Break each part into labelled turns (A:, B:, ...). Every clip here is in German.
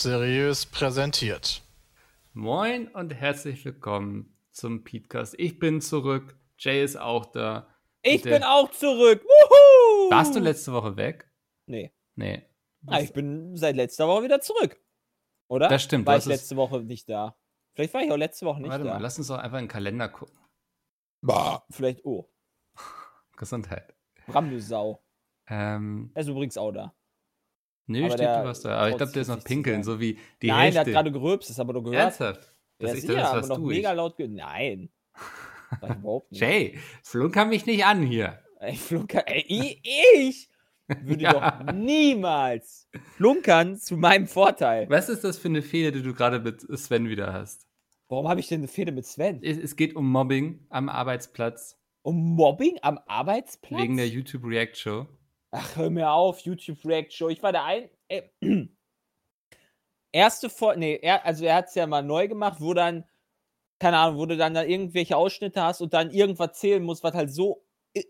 A: Seriös präsentiert.
B: Moin und herzlich willkommen zum Podcast. Ich bin zurück, Jay ist auch da.
C: Ich bin auch zurück. Wuhu!
B: Warst du letzte Woche weg?
C: Nee.
B: Nee.
C: Ah, ich bin seit letzter Woche wieder zurück. Oder?
B: Das stimmt,
C: War ich letzte Woche nicht da. Vielleicht war ich auch letzte Woche nicht
B: Warte
C: da.
B: mal, lass uns doch einfach in den Kalender gucken.
C: Bah. Vielleicht, oh.
B: Gesundheit.
C: Bram, du Sau.
B: Ähm,
C: Er ist übrigens auch da.
B: Nö,
C: Aber
B: steht
C: der
B: du was da. Aber ich glaube, der ist noch pinkeln, so wie die
C: Nein, der hat
B: Hälfte.
C: gerade gerülpst, das wir doch gehört.
B: Ernsthaft?
C: Ja,
B: Das, ich
C: sicher,
B: dachte, das
C: wir
B: warst
C: noch
B: du.
C: mega
B: Ich.
C: laut gehört. Nein. War ich überhaupt nicht.
B: Jay, flunker mich nicht an hier.
C: Ey, Flunkern, ey, ich, ich würde
B: Ja.
C: doch niemals flunkern zu meinem Vorteil.
B: Was ist das für eine Fehde, die du gerade mit Sven wieder hast?
C: Warum habe ich denn eine Fehde mit Sven?
B: Es, es geht um Mobbing am Arbeitsplatz
C: Um Mobbing am Arbeitsplatz?
B: wegen der YouTube React Show.
C: Ach, hör mir auf, YouTube React Show. Ich war der ein. Ey, erste Folge, nee, er, also er hat es ja mal neu gemacht, wo dann, keine Ahnung, wo du dann da irgendwelche Ausschnitte hast und dann irgendwas zählen musst, was halt so, äh,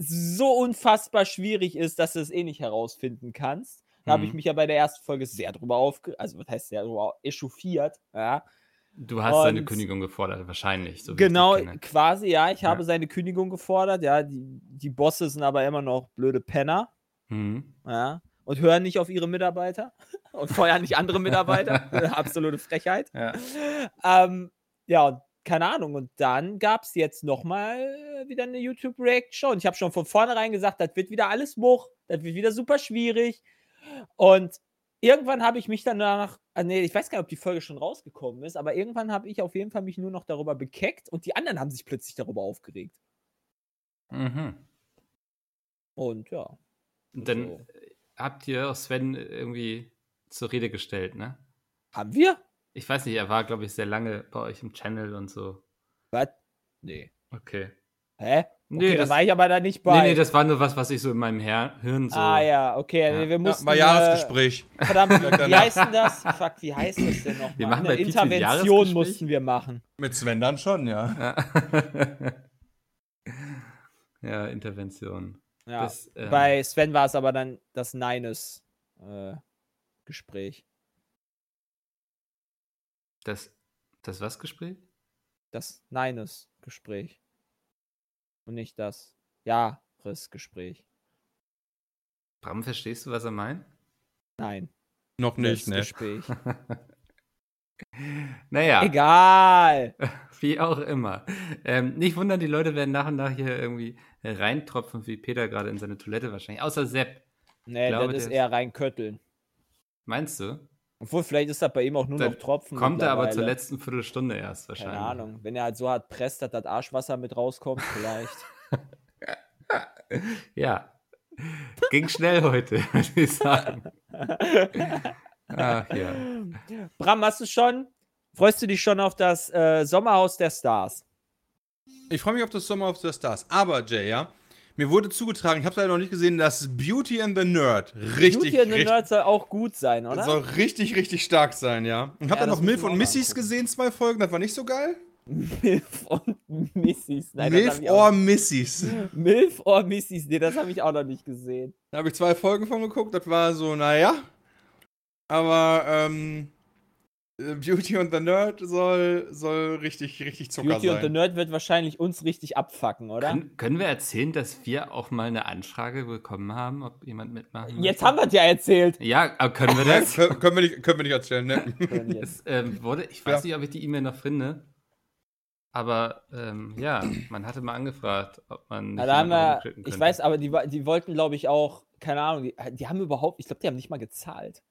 C: so unfassbar schwierig ist, dass du es eh nicht herausfinden kannst. Da habe ich
B: Mhm.
C: mich ja bei der ersten Folge sehr drüber aufge... Also, was heißt sehr drüber echauffiert, ja.
B: Du hast seine
C: Und-
B: Kündigung gefordert, wahrscheinlich. So
C: Genau, quasi, ja. Ich
B: Ja.
C: habe seine Kündigung gefordert, ja. Die, die Bosse sind aber immer noch blöde Penner.
B: Mhm.
C: Ja. Und hören nicht auf ihre Mitarbeiter und feuern nicht andere Mitarbeiter. Absolute Frechheit.
B: Ja.
C: Ähm, ja, und keine Ahnung. Und dann gab es jetzt nochmal wieder eine YouTube-Reaction. Und ich habe schon von vornherein gesagt, das wird wieder alles Much, das wird wieder super schwierig. Und irgendwann habe ich mich dann danach, ah, nee, ich weiß gar nicht, ob die Folge schon rausgekommen ist, aber irgendwann habe ich auf jeden Fall mich nur noch darüber bekeckt und die anderen haben sich plötzlich darüber aufgeregt.
B: Mhm.
C: Und ja.
B: Und dann
C: So.
B: äh, habt ihr auch Sven irgendwie zur Rede gestellt, ne?
C: Haben wir?
B: Ich weiß nicht, er war, glaube ich, sehr lange bei euch im Channel und so.
C: Was? Nee.
B: Okay.
C: Hä?
B: Nee,
C: Okay, da
B: das-
C: war ich aber da nicht bei.
B: Nee, nee, das war nur was, was ich so in meinem Her Hirn so.
C: Ah ja, okay.
B: Ja.
C: Nee, wir
D: Ja,
C: mussten.
D: mal Jahresgespräch.
C: Äh, verdammt, wie, heißt denn das? Fuck, wie heißt das denn nochmal?
B: Wir machen
C: Eine
B: bei
C: Intervention mussten wir machen.
D: Mit Sven dann schon, ja.
B: Ja, ja Intervention.
C: Ja.
B: Das, ähm,
C: Bei Sven war es aber dann das Neines äh, Gespräch.
B: Das, das was Gespräch?
C: Das Neines Gespräch. Und nicht das Jahresgespräch.
B: Bram, verstehst du, was er meint?
C: Nein.
D: Noch nicht,
C: das
D: ne?
C: Gespräch.
B: Naja,
C: Egal.
B: wie auch immer. Ähm, nicht wundern, die Leute werden nach und nach hier irgendwie reintropfen, wie Peter gerade in seine Toilette wahrscheinlich. Außer Sepp.
C: Nee,
B: glaube,
C: das ist eher rein Kötteln.
B: Meinst du?
C: Obwohl, vielleicht ist das bei ihm auch nur
B: Dann
C: noch Tropfen.
B: Kommt er aber zur letzten Viertelstunde erst wahrscheinlich.
C: Keine Ahnung. Wenn er halt so hart presst, dass das Arschwasser mit rauskommt, vielleicht.
B: Ja. Ging schnell heute, würde ich sagen. Ach ja.
C: Bram, hast du schon? Freust du dich schon auf das äh, Sommerhaus der Stars?
D: Ich freue mich auf das Sommer of the Stars. Aber, Jay, ja, mir wurde zugetragen, ich habe es leider noch nicht gesehen, dass Beauty and the Nerd richtig,
C: Beauty and the Nerd soll auch gut sein, oder?
D: soll richtig, richtig stark sein, ja. Ich habe
C: Ja,
D: dann noch Milf und Missys gesehen, zwei Folgen, das war nicht so geil.
C: Milf und Missys. Nein,
D: Milf or Missys.
C: Milf or Missys. Nee, das habe ich auch noch nicht gesehen.
D: Da habe ich zwei Folgen von geguckt, das war so, naja. Aber, ähm, äh, Beauty and the Nerd soll, soll richtig, richtig Zucker
C: Beauty
D: sein.
C: and the Nerd wird wahrscheinlich uns richtig abfacken, oder?
B: Können, können wir erzählen, dass wir auch mal eine Anfrage bekommen haben, ob jemand mitmachen
C: Jetzt haben wir es ja erzählt.
B: Ja, aber können wir das?
D: Kön- können, wir nicht, können wir nicht erzählen, ne?
B: es ähm, wurde, ich weiß
D: Ja.
B: nicht, ob ich die E-Mail noch finde. Aber ähm, ja, man hatte mal angefragt, ob man nicht
C: Ja, da haben wir, ich weiß, aber die, die wollten, glaube ich, auch, keine Ahnung, die, die haben überhaupt, ich glaube, die haben nicht mal gezahlt.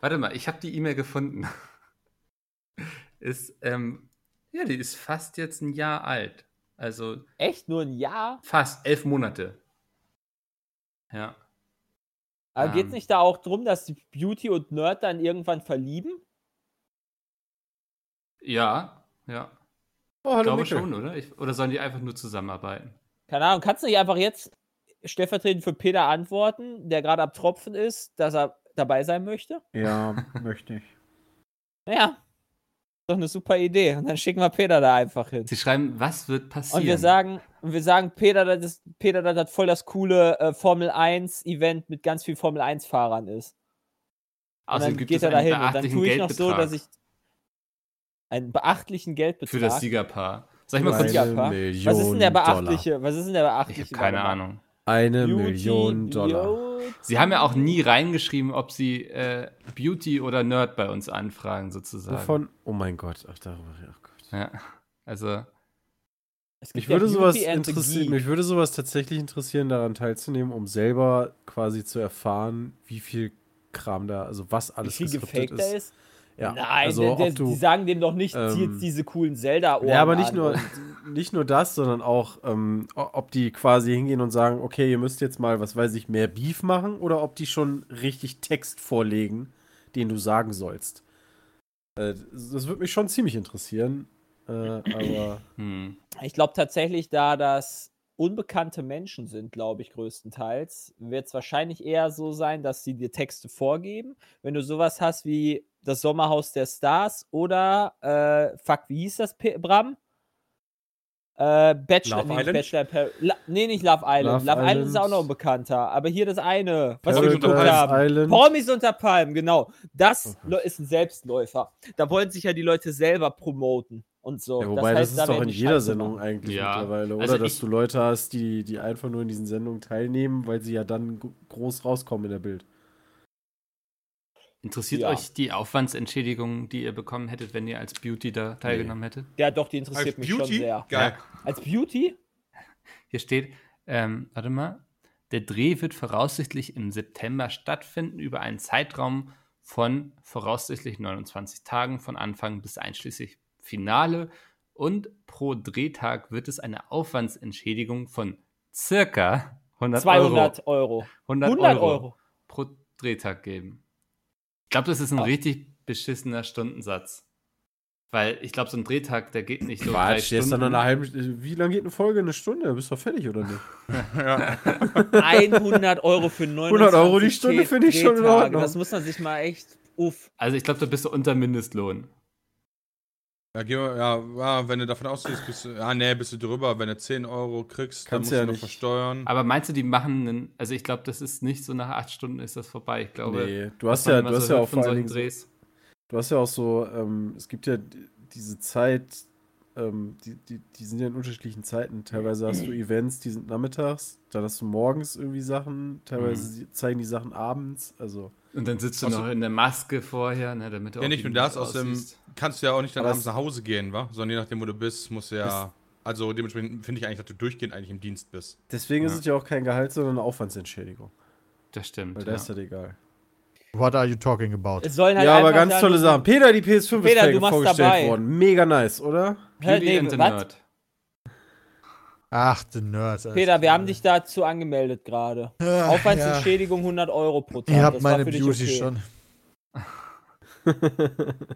B: Warte mal, ich habe die E-Mail gefunden. Ist, ähm, ja, die ist fast jetzt ein Jahr alt. Also
C: Echt? Nur ein Jahr?
B: fast elf Monate. Ja.
C: Aber geht
B: Ähm.
C: es nicht da auch drum, dass die Beauty und Nerd dann irgendwann verlieben?
B: Ja, ja.
D: Oh,
B: Ich
D: hallo
B: glaube
D: Mikkel.
B: schon, oder? Ich, oder sollen die einfach nur zusammenarbeiten?
C: Keine Ahnung, kannst du nicht einfach jetzt stellvertretend für Peter antworten, der gerade am Tropfen ist, dass er dabei sein möchte?
E: Ja, möchte ich.
C: Naja, doch eine super Idee. Und dann schicken wir Peter da einfach hin.
B: Sie schreiben, was wird passieren?
C: Und wir sagen, und wir sagen, Peter, das ist, Peter, das hat voll das coole äh, Formel 1 Event mit ganz vielen Formel 1 Fahrern ist. Und
B: Außerdem
C: dann
B: gibt
C: geht
B: es
C: er dahin und dann tue ich noch so, dass ich einen beachtlichen Geldbetrag.
B: für das Siegerpaar. Soll ich mal kurz...
E: Million
C: Was ist denn der
E: Dollar.
C: beachtliche? Was ist denn der
B: Ich
C: beachtliche?
B: habe keine
C: mal.
B: Ahnung.
E: Eine
C: Beauty,
E: Million Dollar.
B: Sie haben ja auch nie reingeschrieben, ob sie äh, Beauty oder Nerd bei uns anfragen, sozusagen.
E: Wovon? Oh mein Gott. Ach, darüber. Ach Gott.
B: Ja. Also,
E: Mich würde,
C: ja
E: sowas interessieren, mich würde sowas tatsächlich interessieren, daran teilzunehmen, um selber quasi zu erfahren, wie viel Kram da, also was
C: Wie
E: alles
C: viel
E: geskriptet
C: gefaked
E: ist.
C: ist?
E: Ja,
C: Nein,
E: also
C: der, der,
E: ob du,
C: die sagen dem doch nicht, zieh
E: ähm,
C: jetzt diese coolen Zelda-Ohren
E: Ja, aber nicht
C: an
E: nur, nicht nur das, sondern auch, ähm, ob die quasi hingehen und sagen, okay, ihr müsst jetzt mal, was weiß ich, mehr Beef machen oder ob die schon richtig Text vorlegen, den du sagen sollst. Äh, das würde mich schon ziemlich interessieren. Äh, aber
B: hm.
C: Ich glaube tatsächlich, da das unbekannte Menschen sind, glaube ich, größtenteils, wird es wahrscheinlich eher so sein, dass sie dir Texte vorgeben. Wenn du sowas hast wie das Sommerhaus der Stars oder, äh, fuck, wie hieß das, P Bram? Äh, Bachelor,
D: Love
C: nee, nicht
D: Island?
C: Bachelor in Par La nee, nicht Love Island.
E: Love
C: Love, Island ist auch noch bekannter. Aber hier das eine, was wir geguckt
D: unter
C: haben.
E: Palmen Island.
C: Promis unter Palmen, genau. Das
E: Gott.
C: lo- ist ein Selbstläufer. Da wollen sich ja die Leute selber promoten und so.
E: Ja, wobei, das,
C: da
E: ist doch in jeder
C: Scheiße
E: Sendung
C: machen.
E: eigentlich
B: Ja.
E: mittlerweile, oder?
B: Also
E: Dass du Leute hast, die, die einfach nur in diesen Sendungen teilnehmen, weil sie ja dann groß rauskommen in der Bild.
B: Interessiert
C: Ja.
B: euch die Aufwandsentschädigung, die ihr bekommen hättet, wenn ihr als Beauty da teilgenommen hättet?
C: Ja, doch, die interessiert
D: Als
C: mich schon
D: Beauty?
C: sehr.
D: Geil.
C: Als Beauty?
B: Hier steht, ähm, warte mal, der Dreh wird voraussichtlich im September stattfinden über einen Zeitraum von voraussichtlich 29 Tagen von Anfang bis einschließlich Finale und pro Drehtag wird es eine Aufwandsentschädigung von circa 100 Euro,
C: 200 Euro.
B: 100
C: 100
B: Euro,
C: Euro.
B: pro Drehtag geben. Ich glaube, das ist ein
C: Ah.
B: richtig beschissener Stundensatz. Weil ich glaube, so ein Drehtag, der geht nicht so drei
E: Quatsch, dann
B: Stunden.
E: noch eine halbe Wie lange geht eine Folge? Eine Stunde? Bist doch fertig, oder nicht?
D: Ja.
C: 100 Euro für 29
E: 100 Euro die Stunde finde ich schon in. Ordnung.
C: Das muss man sich mal echt. Uff.
B: Also ich glaube, da bist du unter Mindestlohn.
D: Ja, geh mal, ja, ja, wenn du davon ausgehst, bist du, ja, nee, bist du drüber. Wenn du 10 Euro kriegst, dann
E: Kannst
D: musst
E: ja
D: du noch
E: nicht.
D: versteuern.
B: Aber meinst du, die machen einen, also ich glaube, das ist nicht so nach acht Stunden ist das vorbei. Ich glaube,
E: Nee, du hast ja, du hast
B: so
E: ja auch
B: von
E: vor allen Dingen,
B: Drehs.
E: du hast ja auch so, ähm, es gibt ja die- diese Zeit, ähm, die, die, die sind ja in unterschiedlichen Zeiten. Teilweise hast du Events, die sind nachmittags, dann hast du morgens irgendwie Sachen, teilweise
B: Mhm.
E: zeigen die Sachen abends, also.
B: Und dann sitzt du noch in der Maske vorher, ne, damit du
D: Ja,
B: auch
D: nicht nur das, aus dem kannst du ja auch nicht dann
E: Aber
D: abends nach Hause gehen, wa? Sondern je nachdem, wo du bist, musst du ja. Also dementsprechend finde ich eigentlich, dass du durchgehend eigentlich im Dienst bist.
E: Deswegen ist
B: Ja.
E: es ja auch kein Gehalt, sondern eine Aufwandsentschädigung.
B: Das stimmt.
E: Weil
B: Ja.
E: da ist das egal.
A: What are you talking about?
C: Es sollen halt
E: ja, aber ganz tolle Sachen. Peter, die PS5
C: Peter,
E: ist
C: du
E: fake
C: machst
E: vorgestellt
C: dabei.
E: worden. Mega nice, oder?
B: Beauty
C: nee,
B: and Nerd.
A: Ach, Nerds. alles
C: Peter, wir haben dich dazu angemeldet gerade.
A: Ja,
C: Aufwandsentschädigung 100 Euro pro Tag.
A: ja. Ihr habt meine Beauty
C: okay.
A: schon.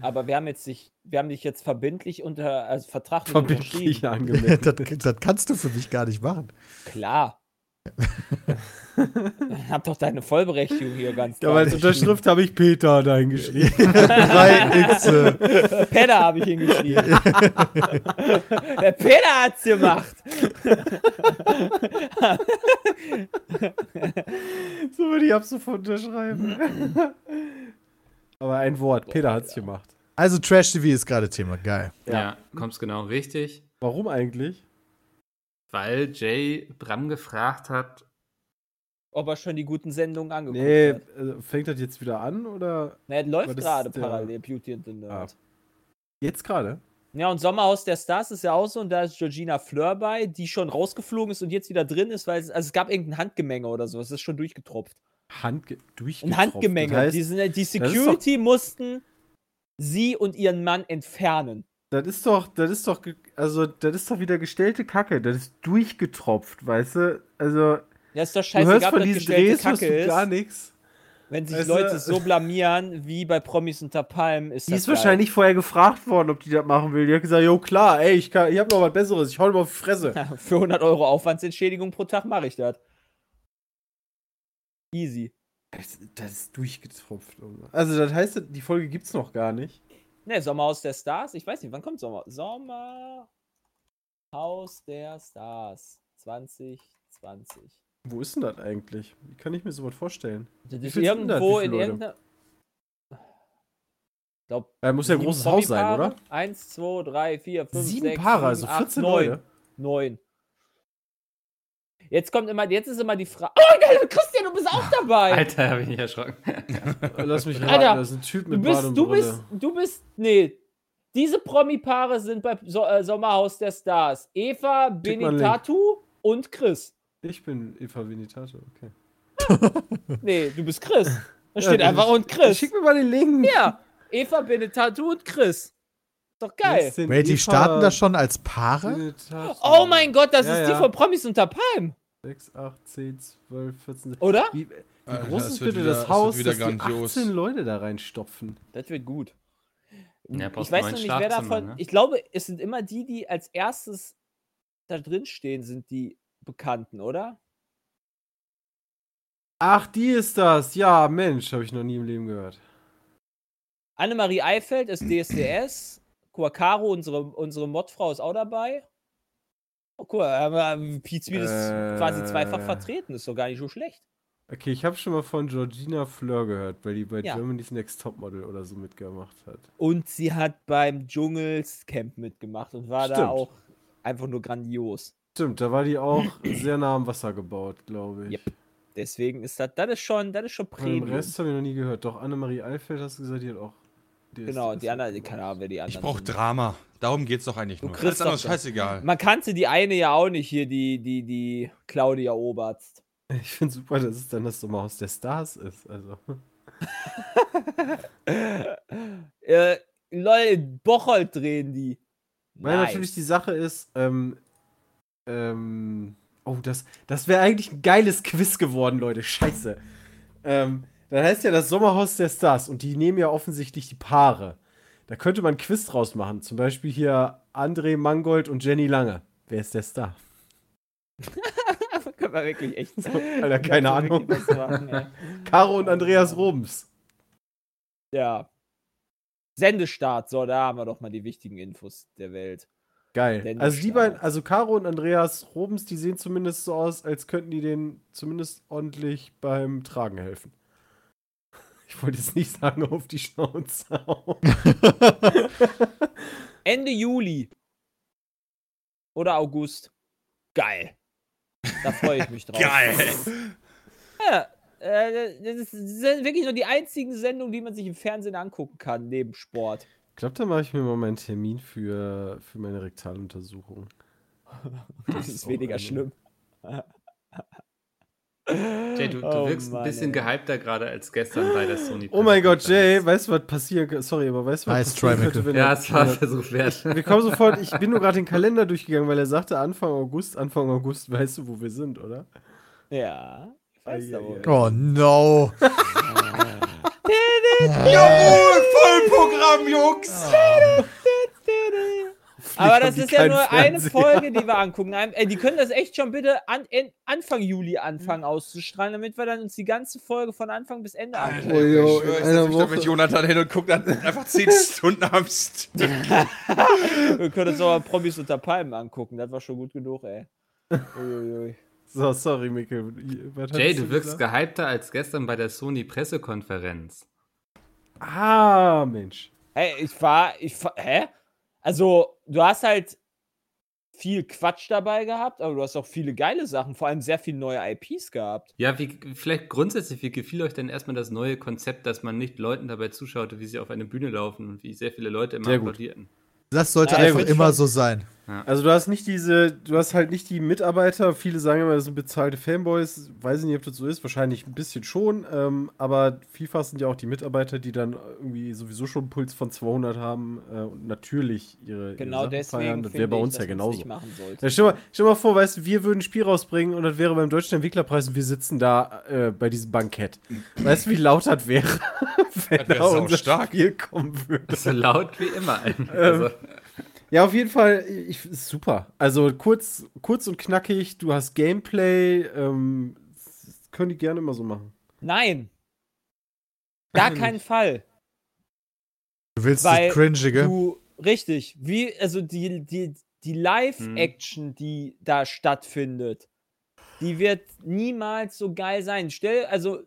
C: Aber wir haben jetzt dich, wir haben dich jetzt verbindlich unter, also vertraglich
E: Verbindlich
C: unterschrieben.
E: angemeldet.
A: das, das kannst du für mich gar nicht machen.
C: Klar. Hab doch deine Vollberechtigung hier ganz
E: Ja, aber als. Unterschrift habe ich Peter da hingeschrieben.
A: Drei X.
C: Peter habe ich hingeschrieben. Der Peter hat's gemacht.
E: so würde ich ab sofort unterschreiben. aber ein Wort. Peter hat es gemacht.
A: Also Trash TV ist gerade Thema. Geil.
B: Ja, kommst genau richtig.
E: Warum eigentlich?
B: Weil Jay Bram gefragt hat,
C: Ob er schon die guten Sendungen angeguckt
E: Nee,
C: hat.
E: äh, fängt das jetzt wieder an oder
C: Na, es
E: aber
C: läuft gerade parallel, Beauty and the Nerd.
E: jetzt gerade?
C: Ja, und Sommerhaus der Stars ist ja auch so, und da ist Georgina Fleur bei, die schon rausgeflogen ist und jetzt wieder drin ist, weil es, also es gab irgendein Handgemenge oder so, es ist schon durchgetropft.
E: Hand
C: Ein
E: durchgetropft.
C: Handgemenge.
E: Das heißt,
C: die, sind, die Security mussten sie und ihren Mann entfernen.
E: Das ist doch, das ist doch, also das ist doch wieder gestellte Kacke. Das ist durchgetropft, weißt du? Also
C: Ja, ist doch
E: du
C: scheißegal,
E: hörst von
C: das
E: diesen Drehs
C: Kacke
E: du gar nichts.
C: Wenn sich
E: Weißt du-
C: Leute so blamieren wie bei Promis unter Palmen, ist
E: Die
C: das
E: ist
C: geil.
E: wahrscheinlich vorher gefragt worden, ob die das machen will. Die hat gesagt, jo klar, ey, ich, kann- ich hab noch was Besseres, ich hau mal auf die Fresse.
C: Für 100 Euro Aufwandsentschädigung pro Tag mache ich das. Easy.
E: Das, das ist durchgetropft. Also das heißt, die Folge gibt's noch gar nicht.
C: Ne, Sommerhaus der Stars? Ich weiß nicht, wann kommt Sommer? Sommerhaus der Stars 2020.
E: Wo ist denn das eigentlich? Wie kann ich mir sowas vorstellen?
C: Das ist irgendwo in irgendeiner. Glaub,
E: Da muss ja ein großes Haus sein, oder?
C: Eins, zwei, drei, vier, fünf,
E: Sieben
C: sechs,
E: Paare,
C: sieben,
E: also
C: acht,
E: 14
C: neun.
E: Leute.
C: Neun. Jetzt kommt immer, jetzt ist immer die Frage. Oh geil, Christian, du bist auch dabei.
B: Alter, habe ich nicht erschrocken.
E: Lass mich raten,
C: Alter,
E: da ist ein Typ
C: du
E: mit
C: bist,
E: Bart und
C: du
E: Brille.
C: bist, du bist, nee. Diese Promi-Paare sind bei so äh, Sommerhaus der Stars. Eva Benitatu und Chris.
E: Ich bin Eva Venitato, okay.
C: Nee, du bist Chris. Da
E: Ja,
C: steht
E: das
C: einfach
E: ist-
C: und Chris.
E: Schick mir mal den Link.
C: Ja, Eva Benitatu und Chris. Doch geil.
A: Wait, die starten das schon als Paare?
C: Oh mein Gott, das
E: Ja,
C: ist die
E: ja.
C: von Promis unter Palm,
E: 6, 8, 10, 12, 14.
C: oder?
E: Wie, wie
D: Alter,
E: groß ist bitte
D: wieder-
E: das Haus,
D: wieder
E: dass die
D: grandios.
E: 18 Leute da reinstopfen?
C: Das wird gut.
B: Ja,
C: ich weiß noch nicht, wer davon.
B: ne?
C: Ich glaube, es sind immer die, die als erstes da drin stehen, sind die Bekannten, oder?
E: Ach, die ist das. Ja, Mensch, habe ich noch nie im Leben gehört.
C: Annemarie Eifeld ist DSDS. Quacaro, unsere, unsere Modfrau, ist auch dabei. Oh, cool. Aber Pizmeet ist quasi zweifach
E: Äh.
C: vertreten. Ist doch gar nicht so schlecht.
E: Okay, ich habe schon mal von Georgina Fleur gehört, weil die bei
C: Ja.
E: Germany's Next Topmodel oder so mitgemacht hat.
C: Und sie hat beim Dschungelscamp mitgemacht und war da
E: Stimmt.
C: auch einfach nur grandios.
E: Stimmt, da war die auch sehr nah am Wasser gebaut, glaube ich.
C: Yep. Deswegen ist das, das ist schon, das ist schon Premium.
E: Rest habe ich noch nie gehört. Doch, Annemarie Eifeld hast du gesagt, die hat auch. Die
C: Genau,
E: ist-
C: die anderen, keine Ahnung, wer die anderen
D: Ich brauche. Drama. Darum geht's doch eigentlich
C: Du
D: nur.
C: kriegst
D: Alles andere ist
C: doch-
D: scheißegal.
C: Man kannte die eine ja auch nicht hier, die, die, die Claudia Oberst.
E: Ich finde super, dass es dann das Sommerhaus der Stars ist. Also.
C: Äh, Leute, Bocholt drehen die.
E: Weil natürlich die Sache ist, ähm, ähm, oh, das, das wäre eigentlich ein geiles Quiz geworden, Leute. Scheiße. Ähm, dann heißt ja das Sommerhaus der Stars und die nehmen ja offensichtlich die Paare. Da könnte man ein Quiz draus machen. Zum Beispiel hier André Mangold und Jenny Lange. Wer ist der Star?
C: Können wir wirklich echt.
E: Alter, keine Ahnung.
C: machen, ey.
E: Caro und Andreas Robens.
C: Ja. Sendestart, so, da haben wir doch mal die wichtigen Infos der Welt.
E: Geil. Also die beiden, also Caro und Andreas Robens, die sehen zumindest so aus, als könnten die denen zumindest ordentlich beim Tragen helfen. Ich wollte jetzt nicht sagen, auf die Schnauze.
C: Ende Juli. Oder August. Geil. Da freue ich mich drauf.
D: Geil.
C: Ja, äh, das sind wirklich nur die einzigen Sendungen, die man sich im Fernsehen angucken kann, neben Sport.
E: Ich glaube, da mache ich mir mal meinen Termin für, für meine Rektaluntersuchung.
C: Das ist weniger
E: eine-
C: schlimm.
B: Jay, du, du
C: Oh
B: wirkst
C: Mann,
B: ein bisschen
C: ey.
B: gehypter gerade als gestern bei der Sony.
E: Oh mein Gott, Jay, weißt du, was passieren kann? Sorry, aber weißt du, was
A: Nice
E: passieren
A: try,
E: wenn
B: Ja, es war ein
E: wenn er-
B: Versuch wert.
E: Wir kommen sofort, ich bin nur gerade den Kalender durchgegangen, weil er sagte Anfang August, Anfang August, weißt du, wo wir sind, oder?
C: Ja. Ich weiß da wohl.
A: Oh no.
D: Jawohl, Vollprogramm, Jungs.
C: Aber das ist ja nur eine
E: Fernseher.
C: Folge, die wir angucken. Ein- Ey, die können das echt schon bitte an, en- Anfang Juli anfangen auszustrahlen, damit wir dann uns die ganze Folge von Anfang bis Ende angucken.
E: Oh, jo,
D: ich
E: in
D: schwör, ich
E: einer
D: setz mich da
E: Woche.
D: mit Jonathan hin und guck dann einfach 10 Stunden am Stück.
C: Wir können uns aber Promis unter Palmen angucken. Das war schon gut genug, ey. Uiuiui.
E: So, sorry, Mikkel. Was
B: Jay, du wirkst
E: gesagt?
B: gehypter als gestern bei der Sony Pressekonferenz.
E: Ah, Mensch.
C: Hey, ich war, ich war, hä? Also, du hast halt viel Quatsch dabei gehabt, aber du hast auch viele geile Sachen, vor allem sehr viele neue IPs gehabt.
B: Ja, wie, vielleicht grundsätzlich, wie gefiel euch denn erstmal das neue Konzept, dass man nicht Leuten dabei zuschaute, wie sie auf eine Bühne laufen und wie sehr viele Leute immer
E: Sehr
B: applaudierten?
A: Das sollte
C: Ja,
A: einfach immer
C: schon.
A: so sein.
E: Also du hast nicht diese, du hast halt nicht die Mitarbeiter, viele sagen immer, das sind bezahlte Fanboys, weiß ich nicht, ob das so ist, wahrscheinlich ein bisschen schon, ähm, aber vielfach sind ja auch die Mitarbeiter, die dann irgendwie sowieso schon einen Puls von 200 haben äh, und natürlich ihre,
C: Genau
E: ihre
C: deswegen.
E: feiern, das wäre
C: finde
E: bei
C: ich,
E: uns
C: dass
E: ja genauso.
C: Nicht machen sollte.
E: Ja, stell, mal, stell mal vor, weißt du, wir würden ein Spiel rausbringen und das wäre beim Deutschen Entwicklerpreis und wir sitzen da äh, bei diesem Bankett. Weißt du, wie laut das wäre, wenn
D: Das wär
E: da unser
D: saustark.
E: Spiel kommen würde?
B: So laut wie immer.
E: Ähm,
B: Also,
E: Ja, auf jeden Fall, ich, ist super. Also kurz, kurz und knackig, du hast Gameplay, ähm, das können die gerne immer so machen.
C: Nein. Gar keinen. Fall.
A: Du willst
C: Weil
A: das Cringige?
C: Du, richtig, wie, also die, die, die Live-Action, die da stattfindet, die wird niemals so geil sein. Stell, also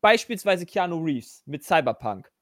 C: beispielsweise Keanu Reeves mit Cyberpunk.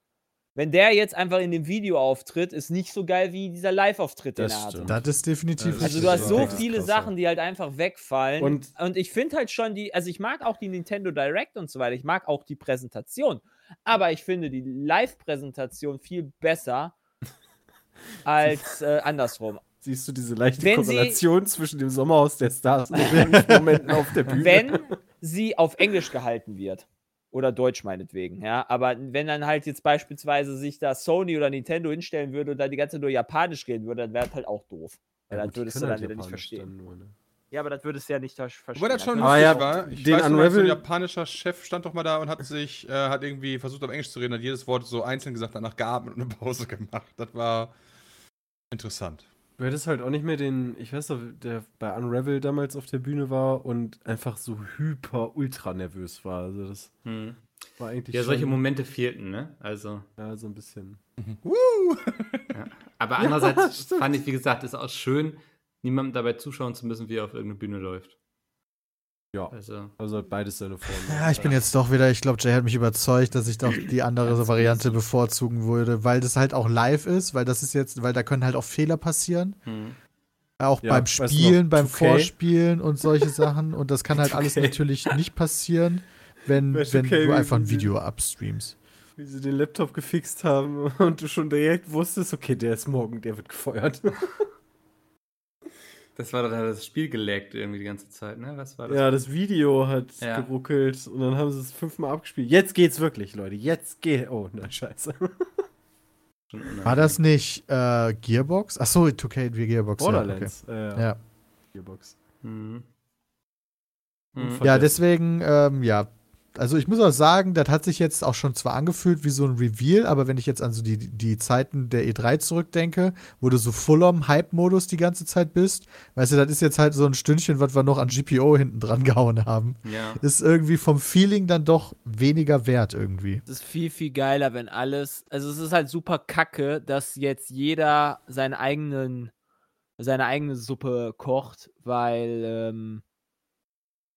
C: Wenn der jetzt einfach in dem Video auftritt, ist nicht so geil wie dieser Live-Auftritt, den
E: Das
C: er hatte.
E: stimmt.
A: Das ist definitiv
E: Das
C: Also du hast so viele
E: krass,
C: Sachen, die halt einfach wegfallen. Und,
E: Und-
C: ich finde halt schon die, also ich mag auch die Nintendo Direct und so weiter. Ich mag auch die Präsentation. Aber ich finde die Live-Präsentation viel besser als äh, andersrum.
E: Siehst du diese leichte
C: Wenn sie-
E: Korrelation zwischen dem Sommerhaus der Stars und den Momenten auf der Bühne?
C: Wenn sie auf Englisch gehalten wird. Oder Deutsch meinetwegen, ja. Aber wenn dann halt jetzt beispielsweise sich da Sony oder Nintendo hinstellen würde und dann die ganze Zeit nur Japanisch reden würde, dann wäre das halt auch doof. Weil
E: Ja, die
C: würdest du dann
E: halt
C: wieder nicht verstehen.
E: dann nur, ne?
C: Ja, aber das würdest du ja nicht ver- verstehen.
D: Wobei das schon lustig
E: ja,
D: war. Ich
E: den
D: weiß noch, so ein
E: Unravel-
D: japanischer Chef stand doch mal da und hat sich, äh, hat irgendwie versucht auf Englisch zu reden, hat jedes Wort so einzeln gesagt, danach geatmet und eine Pause gemacht. Das war interessant.
E: Du hättest halt auch nicht mehr den, ich weiß noch, der bei Unravel damals auf der Bühne war und einfach so hyper ultra nervös war. Also das
B: Hm.
E: war eigentlich
B: Ja, solche Momente fehlten, ne? Also.
E: Ja, so ein bisschen.
B: Aber andererseits fand ich, wie gesagt, ist auch schön, niemandem dabei zuschauen zu müssen, wie er auf irgendeine Bühne läuft.
E: Ja,
B: Also.
E: also hat beides seine Formen.
A: Ja, ich bin jetzt doch wieder, ich glaube, Jay hat mich überzeugt, dass ich doch die andere Variante bevorzugen würde, weil das halt auch live ist, weil das ist jetzt, weil da können halt auch Fehler passieren.
B: Hm.
A: Auch
E: Ja,
A: beim
E: weißt du noch,
A: Spielen, beim
E: 2K?
A: Vorspielen und solche Sachen. Und das kann halt alles
E: 2K.
A: natürlich nicht passieren, wenn, wenn
E: 2K
A: du einfach ein Video abstreamst.
E: Wie sie den Laptop gefixt haben und du schon direkt wusstest, okay, der ist morgen, der wird gefeuert.
B: Das war dann das Spiel gelaggt irgendwie die ganze Zeit, ne? Was war das?
E: Ja, das Video hat
B: Ja.
E: geruckelt und dann haben sie es fünfmal abgespielt. Jetzt geht's wirklich, Leute. Jetzt geht. Oh, na scheiße.
A: War das nicht äh, Gearbox? Achso, 2K wie Gearbox.
E: Borderlands.
A: Ja,
E: äh,
A: okay. ja.
E: Gearbox.
B: Hm.
E: Und
B: Hm.
E: von-
A: ja deswegen, ähm, ja. Also ich muss auch sagen, das hat sich jetzt auch schon zwar angefühlt wie so ein Reveal, aber wenn ich jetzt an so die, die Zeiten der E3 zurückdenke, wo du so full-on Hype-Modus die ganze Zeit bist, weißt du, das ist jetzt halt so ein Stündchen, was wir noch an GPO hinten dran gehauen haben.
B: Ja.
A: Ist irgendwie vom Feeling dann doch weniger wert irgendwie.
C: Es ist viel, viel geiler, wenn alles. Also es ist halt super kacke, dass jetzt jeder seinen eigenen, seine eigene Suppe kocht, weil ähm,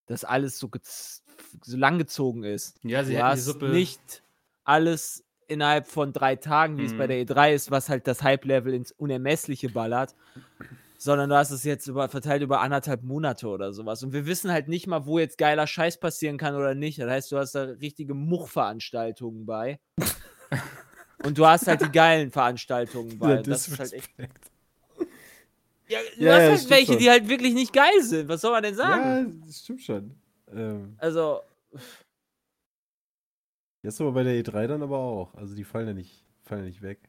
C: das alles so, gez- so langgezogen ist.
B: Ja, sie
C: du
B: die
C: hast
B: Suppe.
C: nicht alles innerhalb von drei Tagen, wie es bei
B: Mhm.
C: der E3 ist, was halt das Hype-Level ins Unermessliche ballert, sondern du hast es jetzt über, verteilt über anderthalb Monate oder sowas. Und wir wissen halt nicht mal, wo jetzt geiler Scheiß passieren kann oder nicht. Das heißt, du hast da richtige Muchveranstaltungen bei. Und du hast halt die geilen Veranstaltungen bei.
E: Ja,
C: das ist halt echt. Ja, du
E: Ja,
C: hast
E: ja,
C: halt welche,
E: schon.
C: die halt wirklich nicht geil sind. Was soll man denn sagen?
E: Ja, das stimmt schon. Ähm,
C: Also,
E: jetzt aber bei der E3 dann aber auch. Also die fallen ja nicht, fallen ja nicht weg.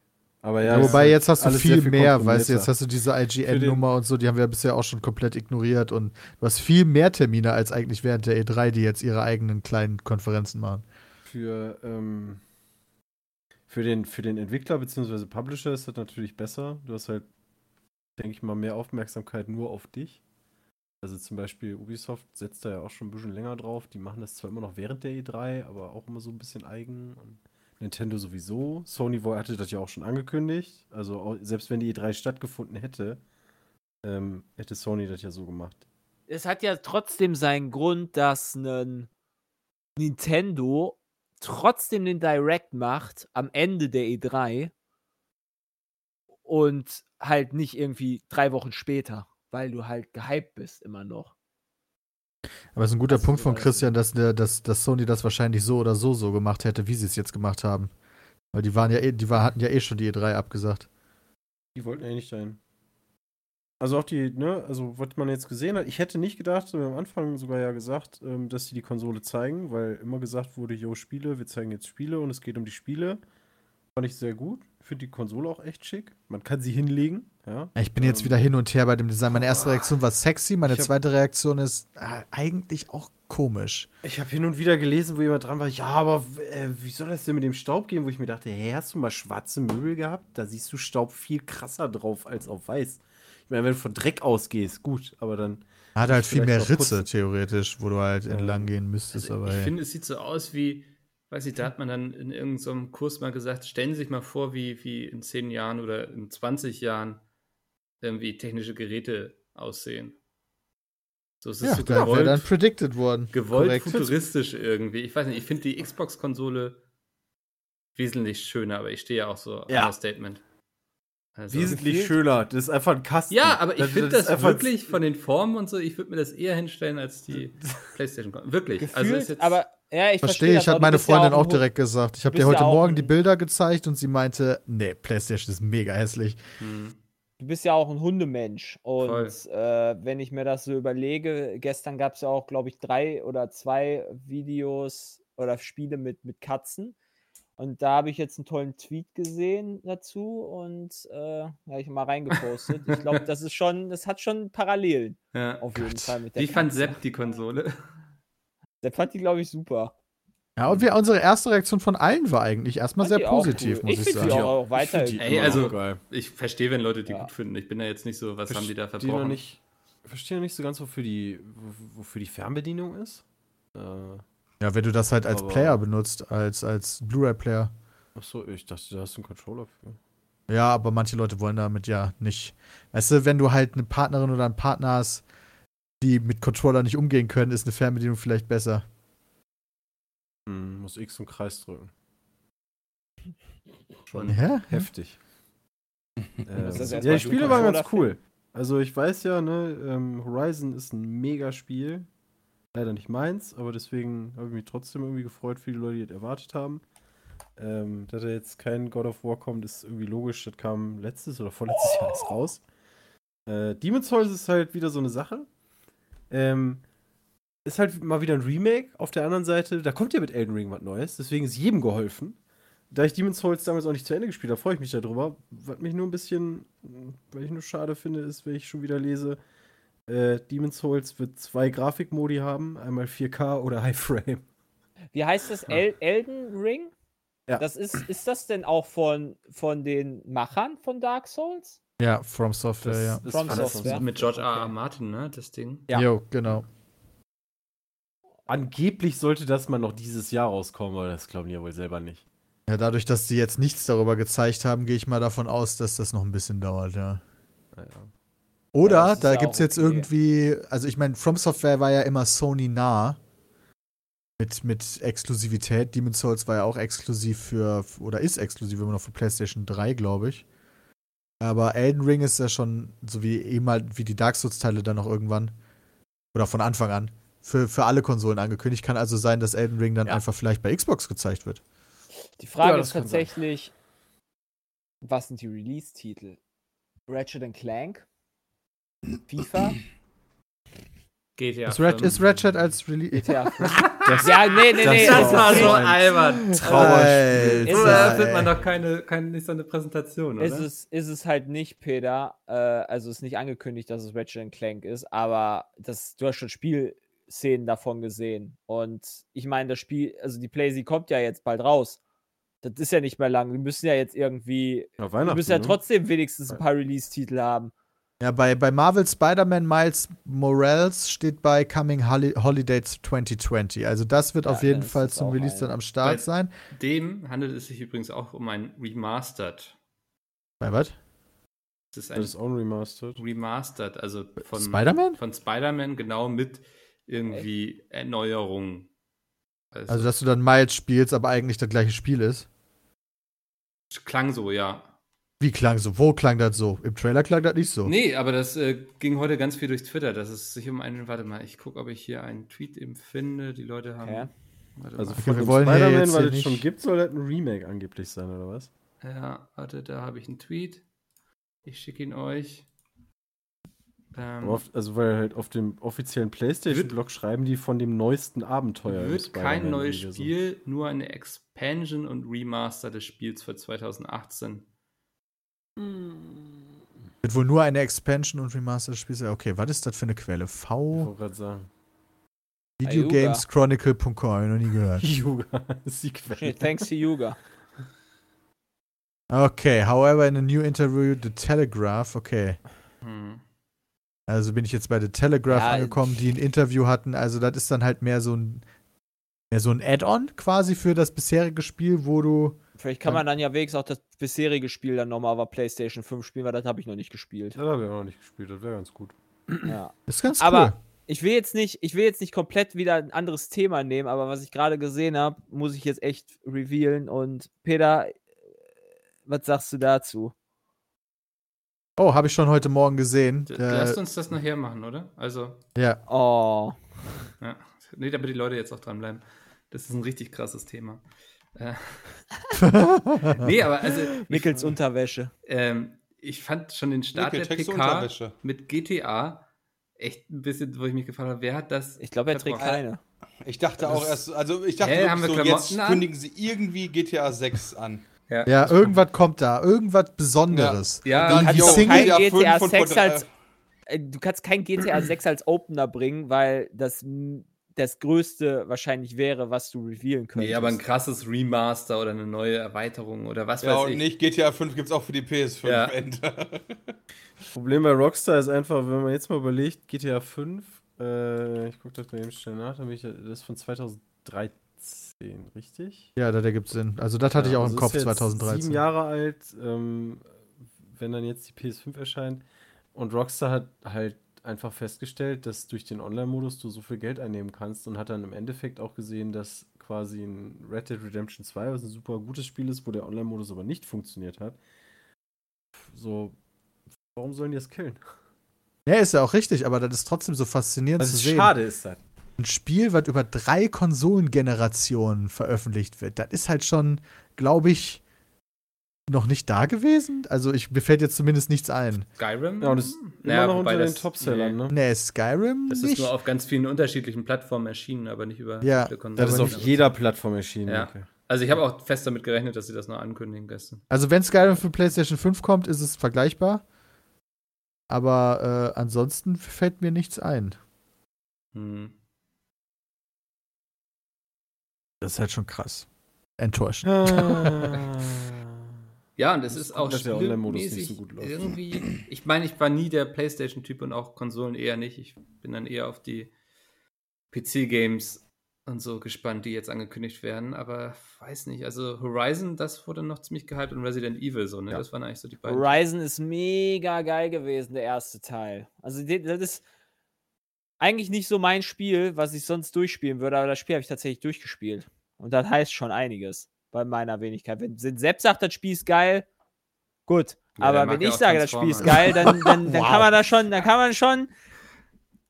E: Aber ja,
A: Ja, wobei jetzt hast du
E: sehr
A: viel mehr, weißt du, jetzt hast du diese IGN-Nummer und so, die haben wir bisher auch schon komplett ignoriert und du hast viel mehr Termine als eigentlich während der E3, die jetzt ihre eigenen kleinen Konferenzen machen.
E: für, ähm, für, den, für den Entwickler bzw. Publisher ist das natürlich besser. Du hast halt, denke ich mal, mehr Aufmerksamkeit nur auf dich. Also zum Beispiel Ubisoft setzt da ja auch schon ein bisschen länger drauf. Die machen das zwar immer noch während der E3, aber auch immer so ein bisschen eigen. Und Nintendo sowieso. Sony hatte das ja auch schon angekündigt. Also selbst wenn die E3 stattgefunden hätte, ähm, hätte Sony das ja so gemacht.
C: es hat ja trotzdem seinen Grund, dass ein Nintendo trotzdem den Direct macht am Ende der E3 und halt nicht irgendwie drei Wochen später, weil du halt gehypt bist immer noch.
A: Aber es ist ein guter
C: Das
A: Punkt von
C: so,
A: Christian, dass, der, dass, dass Sony das wahrscheinlich so oder so so gemacht hätte, wie sie es jetzt gemacht haben. Weil die waren ja eh, die war, hatten ja eh schon die E3 abgesagt.
E: Die wollten ja nicht dahin. Also auch die, ne, also was man jetzt gesehen hat, ich hätte nicht gedacht, wir haben am Anfang sogar ja gesagt, ähm, dass sie die Konsole zeigen, weil immer gesagt wurde, yo, Spiele, wir zeigen jetzt Spiele und es geht um die Spiele. Fand ich sehr gut. Finde die Konsole auch echt schick. Man kann sie hinlegen, ja.
A: Ich bin jetzt
E: Ähm,
A: wieder hin und her bei dem Design. Meine erste Reaktion war sexy, meine
E: hab-
A: zweite Reaktion ist äh, eigentlich auch komisch.
E: Ich habe hin und wieder gelesen, wo jemand dran war, ja, aber äh, wie soll das denn mit dem Staub gehen? Wo ich mir dachte, hä, hast du mal schwarze Möbel gehabt? Da siehst du Staub viel krasser drauf als auf weiß. Ich meine, wenn du von Dreck ausgehst, gut, aber dann.
A: Hat halt viel mehr Ritze,
E: putzen.
A: theoretisch, wo du halt
E: Ja.
A: entlang gehen müsstest.
B: Also
A: aber
B: ich
A: hey.
B: finde, es sieht so aus wie, weiß ich, da hat man dann in irgendeinem Kurs mal gesagt, stellen Sie sich mal vor, wie, wie in 10 Jahren oder in 20 Jahren irgendwie technische Geräte aussehen. So, es ist
A: ja,
B: so gewollt,
A: dann predicted worden.
B: gewollt
A: Korrekt.
B: futuristisch irgendwie. Ich weiß nicht, ich finde die Xbox-Konsole wesentlich schöner, aber ich stehe ja auch so
E: Ja.
B: Understatement. Also,
E: Wesentlich schöner. Das ist einfach ein Kasten.
B: ja, aber ich finde das,
E: einfach-
B: wirklich von den Formen und so, ich würde mir das eher hinstellen als die PlayStation. Wirklich.
C: Gefühlt,
B: also ist jetzt,
C: aber ja, ich
A: Verstehe,
C: das
A: ich,
C: Du
A: meine
C: ja
A: Freundin
C: ein
A: auch
C: Hu-
A: direkt gesagt. Ich habe dir heute
C: ja auch
A: Morgen die Bilder gezeigt und sie meinte, nee, PlayStation ist mega hässlich.
B: hm,
C: Du bist ja auch ein Hundemensch. Und äh, wenn ich mir das so überlege, gestern gab es ja auch, glaube ich, drei oder zwei Videos oder Spiele mit, mit Katzen. Und da habe ich jetzt einen tollen Tweet gesehen dazu und äh, habe ich mal reingepostet. ich glaube, das ist schon, das hat schon Parallelen
B: ja.
C: auf jeden Fall mit der
B: Wie fand
C: Katze.
B: Sepp die Konsole?
C: Der fand die, glaube ich, super.
A: Ja, und wir, unsere erste Reaktion von allen war eigentlich erstmal
C: Fand
A: sehr positiv,
C: cool.
A: muss
C: Ich
A: ich,
C: find die
A: sagen.
C: auch- auch weiter-
E: Ich die
B: Ey, also-
E: geil.
B: Ich verstehe, wenn Leute die
C: Ja.
B: gut finden. Ich bin da jetzt nicht so, was haben die da
E: Verstehe
B: verbrochen?
E: nicht, verstehe noch nicht so ganz, wofür die, wo- wofür die Fernbedienung ist. Äh,
A: Ja, wenn du das halt als Player benutzt, als, als Blu-ray-Player.
E: achso, ich dachte, da hast du einen Controller für.
A: Ja, aber manche Leute wollen damit ja nicht. Weißt du, wenn du halt eine Partnerin oder einen Partner hast, die mit Controller nicht umgehen können, ist eine Fernbedienung vielleicht besser.
E: Hm, muss X und Kreis drücken.
B: Schon.
A: Ja?
E: Heftig. Ähm, ja, die Spiele waren ganz cool. Also ich weiß ja, ne, ähm, Horizon ist ein mega Spiel. Leider nicht meins, aber deswegen habe ich mich trotzdem irgendwie gefreut für die Leute, die das erwartet haben. Ähm, dass da jetzt kein God of War kommt, ist irgendwie logisch. Das kam letztes oder vorletztes Jahr erst raus. Äh, Demon's Souls ist halt wieder so eine Sache. Ähm, ist halt mal wieder ein Remake. Auf der anderen Seite, da kommt ja mit Elden Ring was Neues, deswegen ist jedem geholfen. Da ich Demon's Souls damals auch nicht zu Ende gespielt habe, freue ich mich darüber. Was mich nur ein bisschen, weil ich nur schade finde, ist, wenn ich schon wieder lese, äh, Demon's Souls wird zwei Grafikmodi haben, einmal 4K oder High Frame.
C: Wie heißt das? El Elden Ring?
E: Ja.
C: Das ist, ist das denn auch von, von den Machern von Dark Souls?
A: Ja, From Software, ja.
E: ist
C: From Software.
B: Mit George R. R. Martin, ne? Das Ding.
E: Ja.
A: Jo, genau.
E: Angeblich sollte das mal noch dieses Jahr rauskommen, aber das glauben die ja wohl selber nicht.
A: Ja, dadurch, dass sie jetzt nichts darüber gezeigt haben, gehe ich mal davon aus, dass das noch ein bisschen dauert, ja.
E: Naja.
A: Oder
C: Ja,
A: da
C: ja
A: gibt es jetzt
C: okay.
A: irgendwie, also ich meine, From Software war ja immer Sony nah mit, mit Exklusivität. Demon's Souls war ja auch exklusiv für, oder ist exklusiv immer noch für PlayStation 3, glaube ich. Aber Elden Ring ist ja schon, so wie eben halt, wie die Dark Souls-Teile dann noch irgendwann, oder von Anfang an, für, für alle Konsolen angekündigt. Kann also sein, dass Elden Ring dann
E: Ja.
A: einfach vielleicht bei Xbox gezeigt wird.
C: Die Frage
E: Ja, das
C: ist
E: kann sein.
C: tatsächlich, was sind die Release-Titel? Ratchet Clank? FIFA?
B: GTA.
A: ist, Ratchet,
B: 5.
A: ist Ratchet als Release.
C: GTA 5? ja, nee, nee,
E: das
C: nee.
B: Das
C: ist
B: war so albern.
E: Trauerspiel.
C: Es-
B: eröffnet man doch keine, keine, nicht so eine Präsentation, oder?
C: ist es, ist es halt nicht, Peter. Äh, also ist nicht angekündigt, dass es Ratchet Clank ist, aber das, du hast schon Spielszenen davon gesehen. Und ich meine, das Spiel, also die PlayStation kommt ja jetzt bald raus. Das ist ja nicht mehr lang. Wir müssen ja jetzt irgendwie.
E: Auf
C: Wir müssen ja
E: ne?
C: trotzdem wenigstens ein paar Release-Titel haben.
A: Ja, bei, bei Marvel Spider-Man Miles Morales steht bei Coming Holi Holidays 2020. Also das wird
C: Ja,
A: auf jeden Fall
C: das
A: zum Release
C: ein-
A: dann am Start
B: Weil-
A: sein.
B: Dem handelt es sich übrigens auch um ein Remastered.
A: Bei was?
B: Es ist
E: Das
B: ein
E: ist auch ein Remastered.
B: Remastered, also von
A: Spider-Man?
B: Von Spider-Man, genau, mit irgendwie Erneuerungen.
A: Also, dass du dann Miles spielst, aber eigentlich das gleiche Spiel ist.
B: klang so, ja.
A: Wie klang so? Wo klang das so? Im Trailer klang das nicht so.
B: Nee, aber das äh, ging heute ganz viel durch Twitter, dass es sich um einen, warte mal, ich gucke, ob ich hier einen Tweet eben finde. Die Leute haben.
C: Okay.
B: Warte
E: Also
B: mal.
E: von
A: wir wollen hier
E: Spider-Man,
A: jetzt
E: weil es schon gibt, soll das ein Remake angeblich sein, oder was?
B: Ja, warte, da habe ich einen Tweet. Ich schicke ihn euch. Ähm,
E: auf, also weil halt auf dem offiziellen PlayStation-Blog schreiben die von dem neuesten Abenteuer.
B: wird kein neues. Spiel, nur eine Expansion und Remaster des Spiels für 2018.
A: Wird wohl nur eine Expansion und Remaster des Spiels. sein. Okay, was ist das für eine Quelle?
E: Ich
A: V
E: wollte gerade sagen.
A: Videogameschronicle.com, habe ich noch nie gehört.
E: Yuga ist die Quelle.
C: Thanks to Yuga.
A: Okay, however, in a new interview, The Telegraph, okay.
B: Hm.
A: Also bin ich jetzt bei The Telegraph
C: Ja,
A: angekommen, die ein Interview hatten. Also das ist dann halt mehr so ein mehr so ein Add-on quasi für das bisherige Spiel, wo du
C: Vielleicht kann man dann ja wenigstens auch das bisherige Spiel dann nochmal auf PlayStation 5 spielen, weil das habe ich noch nicht gespielt.
E: Das habe ich auch noch nicht gespielt, das wäre ganz gut.
C: Ja.
A: ist ganz cool.
C: Aber ich will jetzt nicht, ich will jetzt nicht komplett wieder ein anderes Thema nehmen, aber was ich gerade gesehen habe, muss ich jetzt echt revealen. Und Peter, was sagst du dazu?
A: Oh, habe ich schon heute Morgen gesehen.
B: D-
A: Äh,
B: Lasst uns das nachher machen, oder? Also,
A: ja.
C: Oh.
B: ja. Nee, damit die Leute jetzt auch dranbleiben. Das ist ein richtig krasses Thema. Äh, nee, aber also. ich-
C: Mickels Unterwäsche.
B: Ähm, ich fand schon den Start
D: Mikkel,
B: der PK
D: Unterwäsche?
B: mit GTA echt ein bisschen, wo ich mich gefragt habe, wer hat das?
C: Ich glaube, er trägt keine.
D: Ich dachte auch erst, also ich dachte
B: Hä,
D: wirklich so, jetzt
B: an?
D: kündigen sie irgendwie GTA 6 an.
A: Ja, irgendwas kommt da. Irgendwas Besonderes.
B: Ja,
D: Und
A: dann die Single-
C: kein GTA
D: 5
C: 6
D: und-
C: als, äh, du kannst kein GTA 6 als Opener bringen, weil das das größte wahrscheinlich wäre, was du revealen könntest.
B: Nee, aber ein krasses Remaster oder eine neue Erweiterung oder was
D: Ja,
B: weiß
D: und
B: ich.
D: nicht GTA 5 gibt's auch für die PS5
B: Ja.
D: Ende.
E: Problem bei Rockstar ist einfach, wenn man jetzt mal überlegt, GTA 5, äh, ich gucke das mal eben schnell nach, das ist von 2013, richtig?
A: Ja, das ergibt Sinn. Also, das hatte ich
E: Ja,
A: auch
E: also
A: im Kopf
E: ist jetzt
A: 2013.
E: Sieben Jahre alt, ähm, wenn dann jetzt die PS5 erscheint. Und Rockstar hat halt einfach festgestellt, dass durch den Online-Modus du so viel Geld einnehmen kannst und hat dann im Endeffekt auch gesehen, dass quasi ein Red Dead Redemption 2, was ein super gutes Spiel ist, wo der Online-Modus aber nicht funktioniert hat. So, warum sollen die das killen?
A: Ja, ist ja auch richtig, aber das ist trotzdem so faszinierend
E: Das
A: zu sehen.
E: schade, ist das.
A: Ein Spiel, was über drei Konsolengenerationen veröffentlicht wird, das ist halt schon, glaube ich, noch nicht da gewesen. Also, ich, mir fällt jetzt zumindest nichts ein.
B: Skyrim?
E: Ja, und ist
B: Naja,
E: immer noch unter den
B: das-
E: Topsellern,
B: nee.
E: ne?
A: Nee, Skyrim
B: Das
A: nicht.
B: ist nur auf ganz vielen unterschiedlichen Plattformen erschienen, aber nicht über
A: Ja,
B: viele
E: Das ist auf
A: nicht-
E: jeder Plattform erschienen.
B: Ja.
E: okay.
B: Also ich habe auch fest damit gerechnet, dass sie das noch ankündigen gestern.
A: Also, wenn Skyrim für PlayStation 5 kommt, ist es vergleichbar. Aber äh, ansonsten fällt mir nichts ein.
B: Hm.
A: Das ist halt schon krass. Enttäuschend.
B: Ja, und es
E: Das
B: ist auch
E: dass der Online-Modus nicht so gut läuft.
B: irgendwie. Ich meine, ich war nie der PlayStation-Typ und auch Konsolen eher nicht. Ich bin dann eher auf die PC-Games und so gespannt, die jetzt angekündigt werden. Aber weiß nicht. Also Horizon, das wurde noch ziemlich gehypt und Resident Evil so. Ne,
A: Ja.
B: das waren eigentlich so die beiden.
C: Horizon ist mega geil gewesen, der erste Teil. Also, das ist eigentlich nicht so mein Spiel, was ich sonst durchspielen würde, aber das Spiel habe ich tatsächlich durchgespielt. Und das heißt schon einiges bei meiner Wenigkeit. Wenn Sepp sagt, das Spiel ist geil, gut.
B: Ja,
C: aber wenn ich sage, das Spiel ist geil, dann, dann, dann
A: Wow.
C: kann man da schon, dann kann man schon,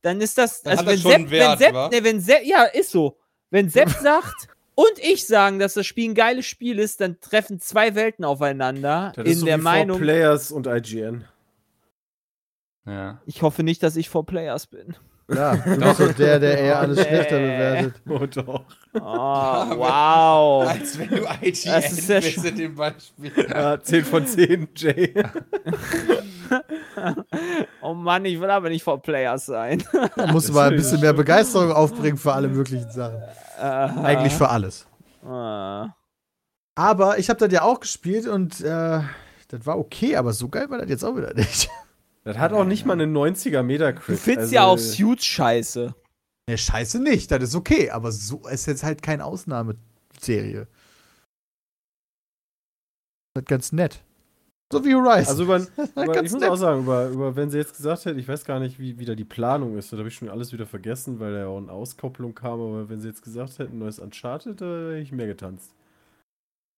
C: dann ist das,
D: Dann
C: also
D: hat das
C: wenn
D: schon
C: Sepp,
D: Wert,
C: wenn Sepp, nee, wenn Sepp, ja, ist so. Wenn Sepp sagt und ich sagen, dass das Spiel ein geiles Spiel ist, dann treffen zwei Welten aufeinander
E: Das ist
C: in
E: so
C: der
E: wie
C: Meinung.
E: Players und IGN.
B: Ja.
C: Ich hoffe nicht, dass ich vor Players bin.
A: Ja, doch so der, der eher alles schlechter bewertet.
E: Oh doch.
C: Oh, wow.
D: Als wenn du IGN
C: Das ist ja
D: bist in dem Beispiel.
E: Ja, 10 von 10, Jay.
C: Oh Mann, ich will aber nicht vor Players sein.
A: Da muss mal ein bisschen mehr Begeisterung aufbringen für alle möglichen Sachen.
C: Äh,
A: Eigentlich für alles.
C: äh,
A: Aber ich habe das ja auch gespielt und äh, das war okay, aber so geil war das jetzt auch wieder nicht.
E: Das hat auch nicht mal eine 90er Metacritic.
C: Du findest
E: also,
C: ja auch Suits scheiße.
A: Ne, scheiße nicht, das ist okay, aber so ist jetzt halt keine Ausnahmeserie. Das ist ganz nett. So wie Horizon.
E: Also über, über
A: ganz
E: ich muss
A: nett.
E: auch sagen, über, über, wenn sie jetzt gesagt hätte, ich weiß gar nicht, wie wieder die Planung ist, da habe ich schon alles wieder vergessen, weil da ja auch eine Auskopplung kam, aber wenn sie jetzt gesagt hätten, neues Uncharted, da hätte ich mehr getanzt.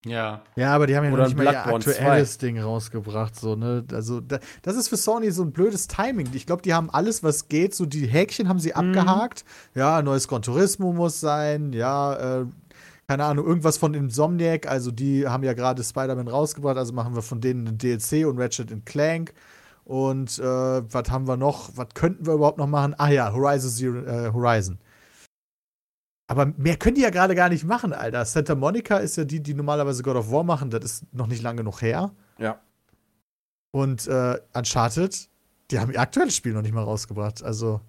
B: Ja.
A: Ja, aber die haben ja
E: Oder
A: noch nicht mal ihr aktuelles Ding rausgebracht. So, ne? Also, da, das ist für Sony so ein blödes Timing. Ich glaube, die haben alles, was geht. So, die Häkchen haben sie abgehakt. Ja, neues Gran Turismo muss sein. Ja, äh, keine Ahnung, irgendwas von Insomniac. Also, die haben ja gerade Spider-Man rausgebracht. Also, machen wir von denen einen DLC und Ratchet Clank. Und äh, was haben wir noch? Was könnten wir überhaupt noch machen? Ah ja, Horizon Zero, äh, Horizon. Aber mehr können die ja gerade gar nicht machen, Alter. Santa Monica ist ja die, die normalerweise God of War machen. Das ist noch nicht lange genug her.
E: Ja.
A: Und äh, Uncharted, die haben ihr aktuelles Spiel noch nicht mal rausgebracht. Also,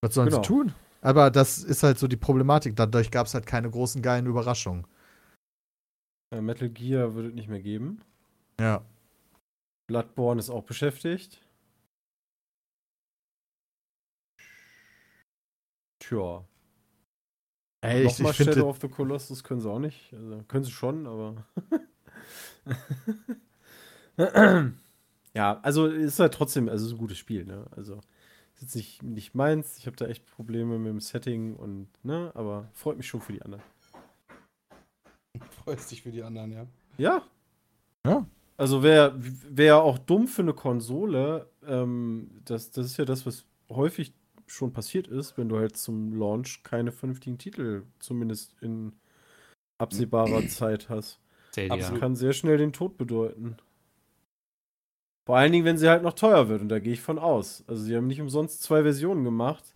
A: was sollen
E: Genau.
A: sie tun? Aber das ist halt so die Problematik. Dadurch gab es halt keine großen geilen Überraschungen.
E: Äh, Metal Gear würde es nicht mehr geben.
A: Ja.
E: Bloodborne ist auch beschäftigt. Tja.
A: Ey, ich,
E: Nochmal
A: ich
E: Shadow of the Colossus können sie auch nicht. Also, können sie schon, aber. ja, also ist halt trotzdem, also ist ein gutes Spiel, ne? Also Ist jetzt nicht, nicht meins. Ich habe da echt Probleme mit dem Setting und, ne, aber freut mich schon für die anderen.
D: Freust dich für die anderen, ja.
E: Ja.
A: Ja.
E: Also wäre wär auch dumm für eine Konsole. Ähm, das, das ist ja das, was häufig schon passiert ist, wenn du halt zum Launch keine vernünftigen Titel, zumindest in absehbarer Zeit hast.
B: Stadia.
E: Das kann sehr schnell den Tod bedeuten. Vor allen Dingen, wenn sie halt noch teuer wird, und da gehe ich von aus. Also sie haben nicht umsonst zwei Versionen gemacht.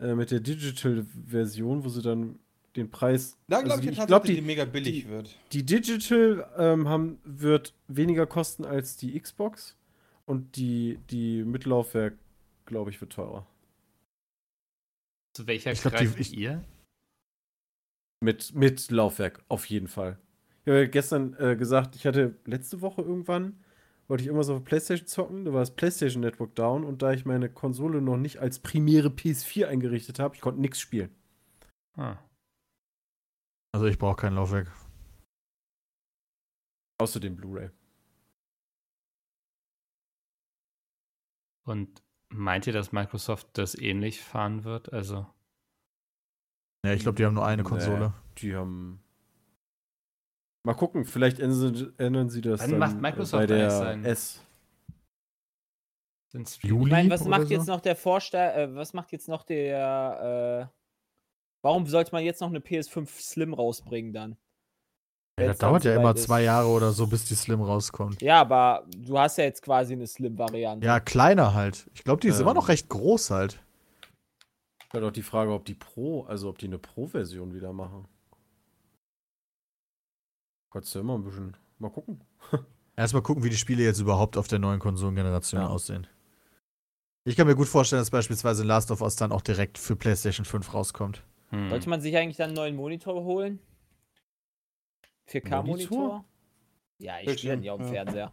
E: Äh, mit der Digital-Version, wo sie dann den Preis.
D: Da glaube
E: also
D: ich,
E: die-
D: jetzt
E: glaub,
D: die,
E: die,
D: mega billig
E: die-
D: wird.
E: die Digital ähm, haben, wird weniger kosten als die Xbox. Und die, die Mittellaufwerk, glaube ich, wird teurer.
B: Zu welcher
A: Ich glaub, die-
B: greift
A: ich-
B: ihr?
E: Mit, mit Laufwerk, auf jeden Fall. Ich habe ja gestern äh, gesagt, ich hatte letzte Woche irgendwann, wollte ich irgendwas auf der Playstation zocken, da war das Playstation Network down und da ich meine Konsole noch nicht als primäre PS4 eingerichtet habe, ich konnte nichts spielen.
B: Ah.
A: Also ich brauche kein Laufwerk.
E: Außer dem Blu-ray.
B: Und meint ihr, dass Microsoft das ähnlich fahren wird? Also,
A: Ja, ich glaube, die haben nur eine
E: Nee.
A: Konsole.
E: Die haben. Mal gucken, vielleicht ändern sie, ändern sie das
B: Wann
E: dann
B: macht
E: äh,
B: Microsoft
E: bei der
B: sein-
E: S.
A: Juli
C: Ich meine, was macht
A: so?
C: jetzt noch der Vorsteher, äh, was macht jetzt noch der, äh, warum sollte man jetzt noch eine PS5 Slim rausbringen dann?
A: Ja, das dauert ja immer
C: ist.
A: zwei Jahre oder so, bis die Slim rauskommt.
C: Ja, aber du hast ja jetzt quasi eine Slim-Variante.
A: Ja, kleiner halt. Ich glaube, die ist
E: Ähm.
A: immer noch recht groß halt.
E: Wäre doch die Frage, ob die Pro, also ob die eine Pro-Version wieder machen. Kannst du immer ein bisschen. Mal gucken.
A: Erstmal gucken, wie die Spiele jetzt überhaupt auf der neuen Konsolengeneration
E: Ja.
A: aussehen. Ich kann mir gut vorstellen, dass beispielsweise Last of Us dann auch direkt für PlayStation 5 rauskommt.
B: Hm.
C: Sollte man sich eigentlich dann einen neuen Monitor holen? 4K-Monitor?
E: Monitor?
C: Ja, ich spiele nicht auf dem
D: ja.
C: Fernseher.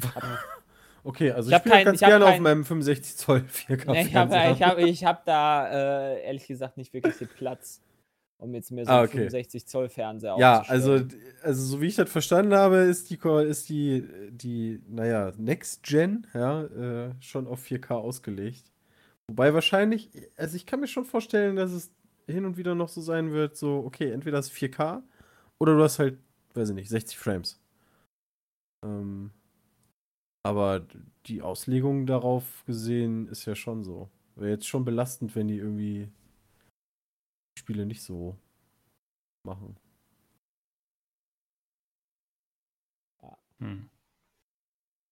E: Okay, also
C: Ich
E: ich, spiele
C: kein-
E: ganz gerne auf
C: kein-
E: meinem 65 Zoll 4K.
C: Nee, ich habe hab, ich hab da äh, ehrlich gesagt nicht wirklich den Platz, um jetzt mir so
E: Ah,
C: einen
E: okay.
C: 65 Zoll Fernseher
E: Ja, also, also so wie ich das verstanden habe, ist die, ist die, die naja, Next Gen ja, äh, schon auf 4K ausgelegt. Wobei wahrscheinlich, also ich kann mir schon vorstellen, dass es hin und wieder noch so sein wird, so, okay, entweder ist 4K oder du hast halt, weiß ich nicht, 60 Frames. Ähm, aber die Auslegung darauf gesehen ist ja schon so. Wäre jetzt schon belastend, wenn die irgendwie die Spiele nicht so machen.
B: Hm.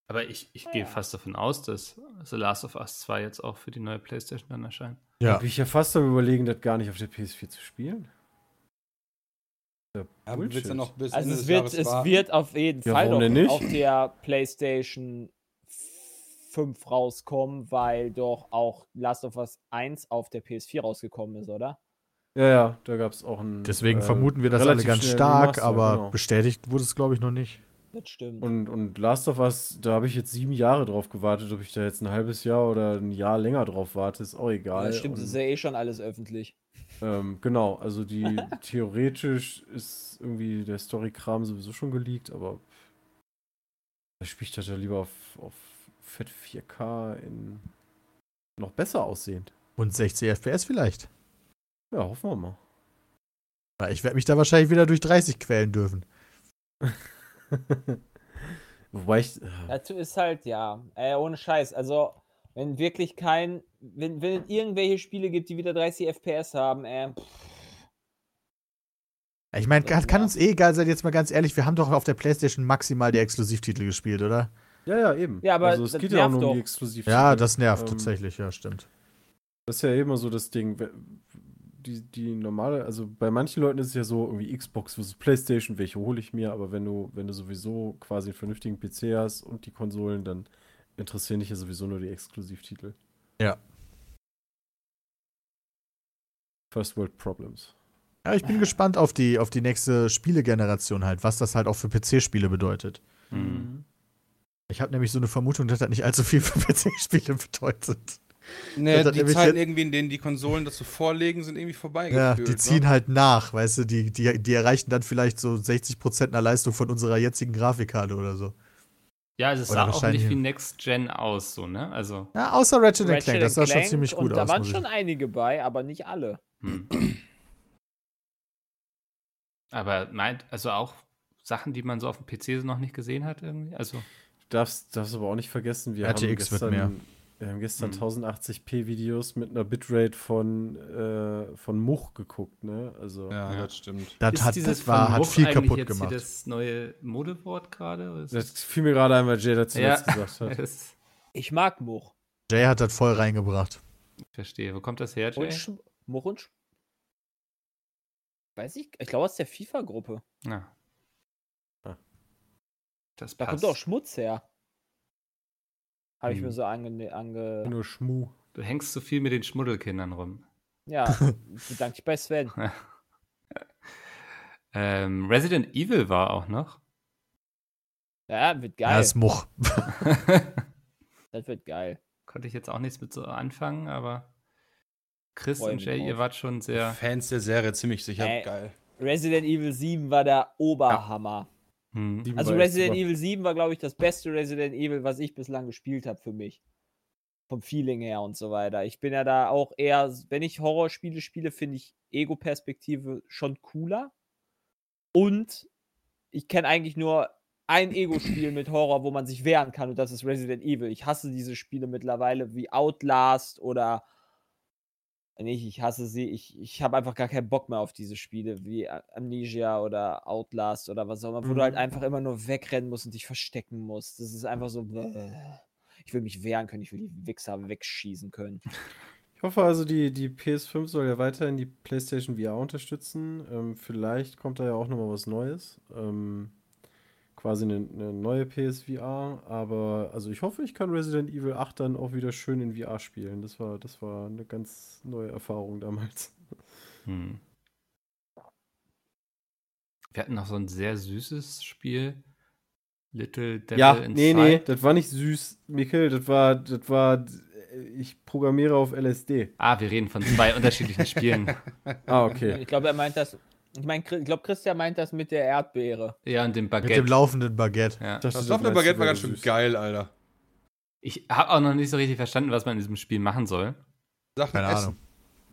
B: Aber ich, ich gehe fast davon aus, dass The Last of Us 2 jetzt auch für die neue PlayStation dann erscheint.
E: Da bin ich ja fast am überlegen, das gar nicht auf der PS4 zu spielen. Ja,
D: Aber willst du noch bis
C: Also
D: Ende
C: es wird, es
D: warten?
C: wird auf jeden
E: Ja,
C: Fall
E: nicht?
C: auf der PlayStation 5 rauskommen, weil doch auch Last of Us 1 auf der PS4 rausgekommen ist, oder?
E: Ja, ja, da gab es auch ein.
A: Deswegen
E: äh,
A: vermuten wir das alle
E: relativ
A: ganz stark,
E: Remaster,
A: aber
E: genau.
A: bestätigt wurde es, glaube ich, noch nicht.
C: Das stimmt.
E: Und, und Last of Us, da habe ich jetzt sieben Jahre drauf gewartet. Ob ich da jetzt ein halbes Jahr oder ein Jahr länger drauf warte, ist auch egal.
C: das stimmt, das ist
E: Und,
C: ja eh schon alles öffentlich.
E: Ähm, genau, also die theoretisch ist irgendwie der Story-Kram sowieso schon geleakt, aber da spiele ich das ja lieber auf, auf Fett 4K in noch besser aussehend.
A: Und 60 FPS vielleicht.
E: Ja, hoffen wir mal.
A: Weil Ich werde mich da wahrscheinlich wieder durch 30 quälen dürfen.
E: Wobei ich. äh,
C: Dazu ist halt, ja, äh, ohne Scheiß. Also, wenn wirklich kein, wenn, wenn es irgendwelche Spiele gibt, die wieder 30 FPS haben, äh,
A: Ich meine, kann, kann
C: Ja.
A: uns eh egal sein, jetzt mal ganz ehrlich, wir haben doch auf der PlayStation maximal die Exklusivtitel gespielt, oder?
E: Ja, ja, eben.
C: Ja, aber
E: also es geht ja auch nur um die. Exklusivtitel.
A: Ja, das nervt
E: Ähm,
A: tatsächlich, ja, stimmt.
E: Das ist ja immer so das Ding. Die, die normale, also bei manchen Leuten ist es ja so, irgendwie Xbox versus Playstation, welche hole ich mir, aber wenn du, wenn du sowieso quasi einen vernünftigen PC hast und die Konsolen, dann interessieren dich ja sowieso nur die Exklusivtitel.
A: Ja.
E: First World Problems.
A: Ja, ich bin gespannt auf die, auf die nächste Spielegeneration halt, was das halt auch für PC-Spiele bedeutet.
B: Hm.
A: Ich habe nämlich so eine Vermutung, dass das nicht allzu viel für PC-Spiele bedeutet.
D: Nee,
A: Das hat
D: die Zeiten irgendwie, in denen die Konsolen das so vorlegen, sind irgendwie vorbei.
A: Ja,
D: gefühlt,
A: die
D: ne?
A: ziehen halt nach, weißt du, die, die, die erreichen dann vielleicht so 60% einer Leistung von unserer jetzigen Grafikkarte oder so.
B: Ja, also es
A: Oder
B: sah auch
A: wahrscheinlich-
B: nicht wie Next Gen aus, so, ne? Also,
A: Ja, außer Ratchet,
C: Ratchet
A: Clank, das sah schon
C: Clank
A: ziemlich gut
C: und da
A: aus.
C: waren schon einige bei, aber nicht alle.
B: Hm. Aber meint, also auch Sachen, die man so auf dem PC noch nicht gesehen hat, irgendwie? Also,
E: Du darfst, darfst aber auch nicht vergessen, wir haben
A: RTX wird
E: gestern,
A: mehr.
E: Wir haben gestern
B: Mhm.
E: 1080p-Videos mit einer Bitrate von, äh, von Much geguckt, ne? Also,
D: Ja,
B: Ja.
D: das stimmt.
A: Das,
B: ist
A: hat,
B: dieses
A: das war,
B: von
A: hat viel
B: eigentlich
A: kaputt
B: jetzt
A: gemacht.
B: Hier das neue Modewort gerade? ist
E: das fiel mir gerade ein, weil Jay dazu
B: Ja.
E: gesagt hat.
C: Ich mag Much.
A: Jay hat das voll reingebracht.
B: ich verstehe. Wo kommt das her, Jay?
C: Und Sch Much und Sch Weiß ich, ich glaube aus der FIFA-Gruppe.
B: Ja.
E: Ah.
B: Das
C: Da
B: passt.
C: kommt auch Schmutz her. Habe ich
E: Hm.
C: mir so ange... ange
E: Nur Schmu.
B: Du hängst zu viel mit den Schmuddelkindern rum.
C: ja, bedanke ich bei Sven.
B: Ähm, Resident Evil war auch noch.
C: Ja, wird
A: Ja,
C: geil.
A: ist Much.
C: das wird geil.
B: Konnte ich jetzt auch nichts mit so anfangen, aber Chris
C: Freu
B: und Jay, ihr wart schon sehr.
D: Fans der Serie ziemlich sicher
C: Ey.
D: geil.
C: Resident Evil 7 war der Oberhammer.
B: Hm.
E: Die
C: Also Resident. Evil 7 war, glaube ich, das beste Resident Evil, was ich bislang gespielt habe für mich. Vom Feeling her und so weiter. Ich bin ja da auch eher, wenn ich Horrorspiele spiele, finde ich Ego-Perspektive schon cooler. Und ich kenne eigentlich nur ein Ego-Spiel mit Horror, wo man sich wehren kann, und das ist Resident Evil. Ich hasse diese Spiele mittlerweile wie Outlast oder nicht, ich hasse sie. Ich, ich habe einfach gar keinen Bock mehr auf diese Spiele wie Amnesia oder Outlast oder was auch immer, wo du halt
E: Mhm.
C: einfach immer nur wegrennen musst und dich verstecken musst. Das ist einfach so. bäh. Ich will mich wehren können, ich will die Wichser wegschießen können.
E: Ich hoffe also, die, die PS5 soll ja weiterhin die PlayStation VR unterstützen. Ähm, vielleicht kommt da ja auch nochmal was Neues. Ähm, quasi eine, eine neue PSVR. Aber also ich hoffe, ich kann Resident Evil 8 dann auch wieder schön in VR spielen. Das war, das war eine ganz neue Erfahrung damals.
B: Hm. Wir hatten noch so ein sehr süßes Spiel. Little Devil
E: ja,
B: Inside.
E: nee, nee, das war nicht süß, Mikkel. Das war, das war, ich programmiere auf LSD.
B: Ah, wir reden von zwei unterschiedlichen Spielen.
E: Ah, okay.
C: Ich glaube, er meint das. Ich meine, ich glaube, Christian meint das mit der Erdbeere.
B: Ja, und dem
A: Mit
B: Baguette.
A: dem laufenden Baguette.
B: ja.
E: Das
D: Das laufende Baguette war ganz schön
E: süß.
D: geil, Alter.
B: Ich habe auch noch nicht so richtig verstanden, was man in diesem Spiel machen soll.
D: Sachen
A: Keine
D: essen.
A: Ahnung.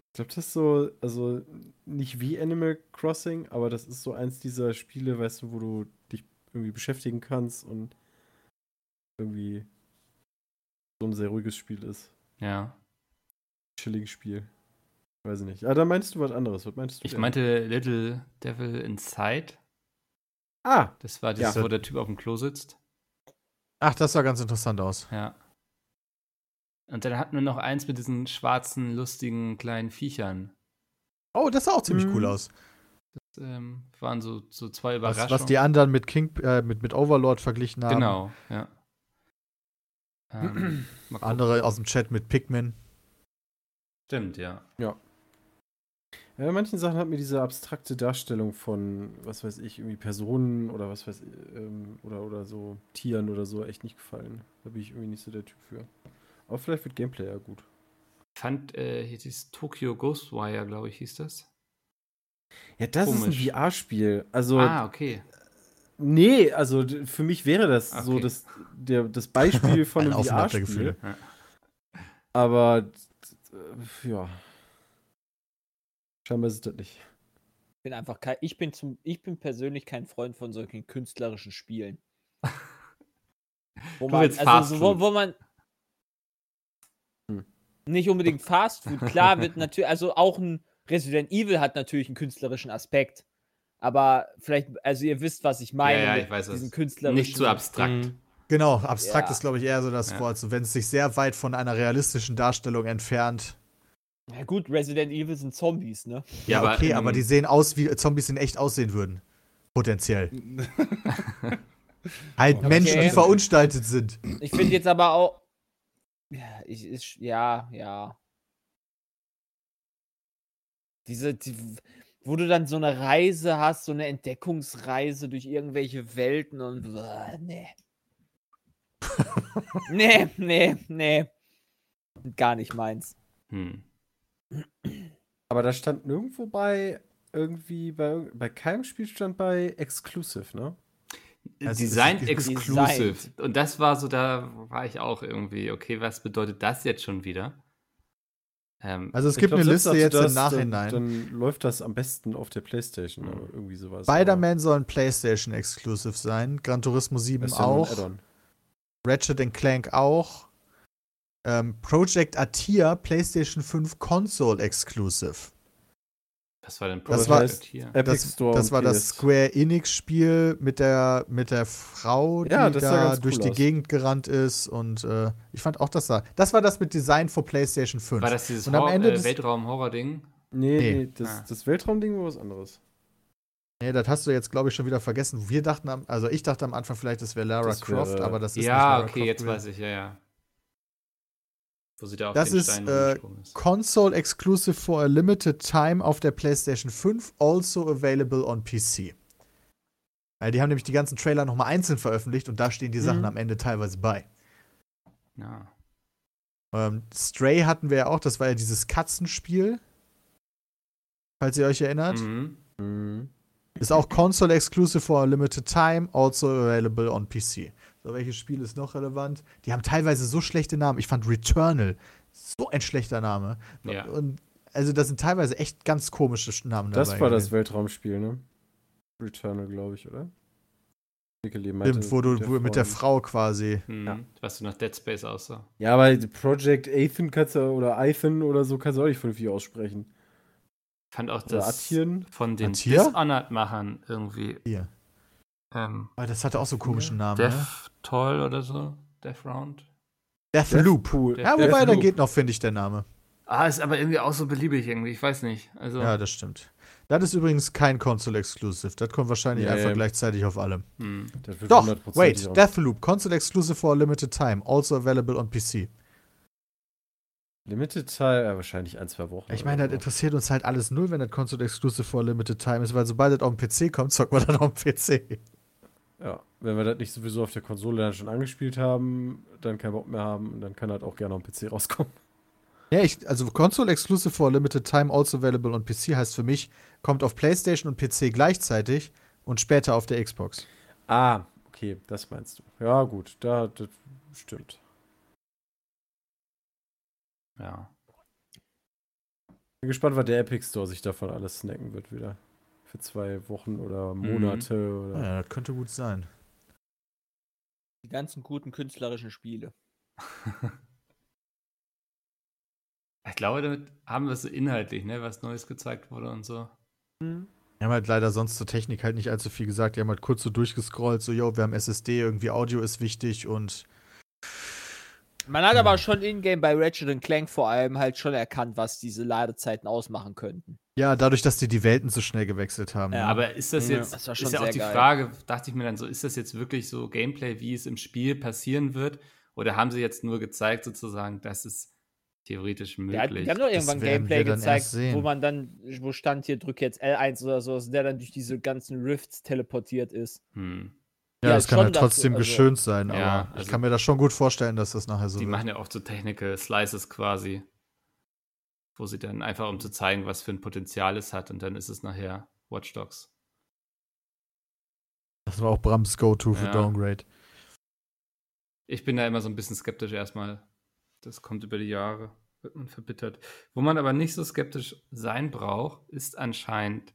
E: Ich glaube, das ist so, also nicht wie Animal Crossing, aber das ist so eins dieser Spiele, weißt du, wo du dich irgendwie beschäftigen kannst und irgendwie so ein sehr ruhiges Spiel ist.
B: Ja.
E: Chilliges Spiel. Weiß ich nicht. Ah, da meinst du was anderes. Was meinst du?
B: Ich
E: denn?
B: meinte Little Devil Inside.
E: Ah,
B: Das war dieses,
E: Ja.
B: wo der Typ auf dem Klo sitzt.
A: Ach, das sah ganz interessant aus.
B: Ja. Und dann hatten wir noch eins mit diesen schwarzen, lustigen kleinen Viechern.
A: Oh, das sah auch ziemlich
E: Mhm.
A: cool aus.
B: Das ähm, waren so, so zwei
A: Was,
B: Überraschungen.
A: was die anderen mit King, äh, mit, mit Overlord verglichen haben.
B: Genau, ja. Ähm.
A: Andere aus dem Chat mit Pikmin.
B: Stimmt, ja.
E: Ja, bei manchen Sachen hat mir diese abstrakte Darstellung von, was weiß ich, irgendwie Personen oder was weiß ich, ähm, oder, oder so Tieren oder so echt nicht gefallen. Da bin ich irgendwie nicht so der Typ für. Aber vielleicht wird Gameplay ja gut.
B: Fand äh, hier dieses Tokyo Ghostwire, glaube ich, hieß das.
E: Ja, das
B: Komisch.
E: ist ein VR-Spiel. Also,
B: ah, okay.
E: nee, also für mich wäre das so
B: Okay.
E: das, der, das Beispiel von
A: Ein
E: einem VR-Spiel.
A: Gefühle.
E: Aber, d- ja. Scheinbar ist es das nicht.
C: Ich bin einfach kein, ich bin zum, ich bin persönlich kein Freund von solchen künstlerischen Spielen. Wo man, also
B: Fast
C: so, wo,
B: Food.
C: wo man
E: Hm.
C: nicht unbedingt Fast Food, klar wird natürlich, also auch ein Resident Evil hat natürlich einen künstlerischen Aspekt. Aber vielleicht, also ihr wisst, was ich meine.
B: Ja, ja, ich weiß,
C: diesen künstlerischen.
B: Nicht zu abstrakt.
A: Genau, abstrakt
C: Ja.
A: ist, glaube ich, eher so das
B: Ja.
A: Wort. So, wenn es sich sehr weit von einer realistischen Darstellung entfernt.
C: Ja, gut, Resident Evil sind Zombies, ne?
A: Ja,
B: aber
A: okay,
B: im-
A: aber die sehen aus, wie Zombies in echt aussehen würden. Potenziell. halt
D: Okay.
A: Menschen, die verunstaltet sind.
C: Ich finde jetzt aber auch. Ja, ich, ist, ja, ja. Diese, die, wo du dann so eine Reise hast, so eine Entdeckungsreise durch irgendwelche Welten und. Uah, nee. nee, nee, nee. Gar nicht meins.
B: Hm.
E: Aber da stand nirgendwo bei, irgendwie, bei, bei keinem Spiel stand bei Exclusive, ne?
A: Also
B: Design Exclusive.
C: Designed.
B: Und das war so, da war ich auch irgendwie, okay, was bedeutet das jetzt schon wieder? Ähm,
A: Also es gibt
E: glaub,
A: eine Liste jetzt im
E: das,
A: Nachhinein.
E: Dann, dann läuft das am besten auf der Playstation, aber irgendwie sowas.
A: Spider-Man soll ein PlayStation Exclusive sein, Gran Turismo 7
E: Das ist ja nur ein
A: auch. Ratchet Clank auch, ähm, Project Atia PlayStation 5 Console Exclusive.
B: was war denn
A: Das
B: Project
A: war-
B: Atia?
E: Epic
A: Das,
E: Store
A: das war das. Square Enix Spiel mit der mit der Frau, die
E: Ja, das
A: da durch
E: cool
A: die
E: aus.
A: Gegend gerannt ist und äh, ich fand auch das sah. Das war das mit Design für PlayStation 5.
B: War das dieses äh, Weltraum-Horror-Ding?
E: Nee,
A: Nee.
E: nee, das,
B: Ah.
E: das Weltraumding war was anderes.
A: Nee, das hast du jetzt, glaube ich, schon wieder vergessen. Wir dachten, am, also ich dachte am Anfang vielleicht, das wäre Lara
E: Das wäre-
A: Croft, aber das ist nicht
B: Ja,
A: Lara
B: okay,
A: Croft
B: jetzt
A: gewesen.
B: weiß ich, ja, ja. Wo sie da auf
A: Das
B: den
A: ist,
B: Stein
A: äh,
B: rumgesprungen ist.
A: Console exclusive for a limited time auf der PlayStation 5, also available on PC. Weil die haben nämlich die ganzen Trailer nochmal einzeln veröffentlicht und da stehen die Sachen
E: Mhm.
A: am Ende teilweise bei.
B: Ja.
A: Ähm, Stray hatten wir ja auch, das war ja dieses Katzenspiel. Falls ihr euch erinnert.
B: Mhm.
E: Mhm.
A: Ist auch Console exclusive for a limited time, also available on PC. So, welches Spiel ist noch relevant? Die haben teilweise so schlechte Namen. Ich fand Returnal so ein schlechter Name.
B: Ja.
A: Und also da sind teilweise echt ganz komische Namen
E: Das
A: dabei.
E: war das. Weltraumspiel, ne? Returnal, glaube ich, oder?
A: Stimmt, wo du wo mit der. Frau quasi.
B: Mhm.
E: Ja.
B: Was du nach Dead Space aussah.
E: Ja, aber Project Athen kannst du, oder Athen oder so kannst du auch nicht vernünftig aussprechen.
B: Ich fand auch
E: Oder
B: das
E: Atien.
B: von den? Dishonored-Machern irgendwie.
A: Hier.
B: Ähm,
A: Aber das hatte auch so einen komischen Namen. Ne?
B: Death Toll oder so. Death Round.
A: Deathloop.
E: Cool.
A: Ja,
B: Death
A: wobei, da
B: Loop.
A: geht noch, finde ich, der Name.
B: Ah, ist aber irgendwie auch so beliebig irgendwie. Ich weiß nicht. Also,
A: Ja, das stimmt. Das ist übrigens kein Console Exclusive. Das kommt wahrscheinlich
E: Nee.
A: einfach gleichzeitig auf allem.
B: hm.
A: Doch,
E: 100%
A: wait, Deathloop, Console Exclusive for a limited time, also available on PC.
E: Limited Teil, ja, wahrscheinlich ein, zwei Wochen.
A: Ich meine, das interessiert uns halt alles null, wenn das Console Exclusive for a limited time ist, weil sobald das auf dem PC kommt, zocken wir dann auf dem PC.
E: Ja, wenn wir das nicht sowieso auf der Konsole dann schon angespielt haben, dann keinen Bock mehr haben, dann kann halt auch gerne auf dem PC rauskommen.
A: Ja, ich, also Console Exclusive for a limited time, also available on PC heißt für mich, kommt auf PlayStation und PC gleichzeitig und später auf der Xbox.
E: Ah, okay, das meinst du. Ja, gut, da, das stimmt.
B: Ja.
E: Bin gespannt, was der Epic Store sich davon alles snacken wird wieder. Für zwei Wochen oder Monate oder.
A: Ja, das könnte gut sein.
C: Die ganzen guten künstlerischen Spiele.
B: Ich glaube, damit haben wir es so inhaltlich, ne, was Neues gezeigt wurde und so.
A: Wir haben halt leider sonst zur Technik halt nicht allzu viel gesagt. Die haben halt kurz so durchgescrollt, so, yo, wir haben SSD, irgendwie Audio ist wichtig und
C: Man hat aber schon in-game bei Ratchet Clank vor allem halt schon erkannt, was diese Ladezeiten ausmachen könnten.
A: ja, dadurch, dass die die Welten so schnell gewechselt haben.
C: Ja,
A: ne?
B: Aber ist das
C: Ja,
B: jetzt,
C: das war schon
B: ist ja auch die
C: geil.
B: Frage, dachte ich mir dann so, ist das jetzt wirklich so Gameplay, wie es im Spiel passieren wird? Oder haben sie jetzt nur gezeigt, sozusagen, dass es theoretisch
C: Der hat,
B: möglich
C: die haben doch irgendwann Gameplay gezeigt, wo man dann, wo stand hier, drück jetzt L1 oder so, der dann durch diese ganzen Rifts teleportiert ist.
B: hm.
A: Ja,
C: ja,
A: das kann
C: dass-
A: trotzdem
C: also-
A: geschönt sein, aber
B: Ja,
A: ich
B: also-
A: kann mir das schon gut vorstellen, dass das nachher so
B: Die
A: wird.
B: machen ja auch so Technical Slices quasi, wo sie dann einfach, um zu zeigen, was für ein Potenzial es hat, und dann ist es nachher Watch Dogs.
A: Das war auch Brams Go-To für
B: Ja.
A: Downgrade.
B: Ich bin da immer so ein bisschen skeptisch erstmal. Das kommt über die Jahre, wird man verbittert. Wo man aber nicht so skeptisch sein braucht, ist anscheinend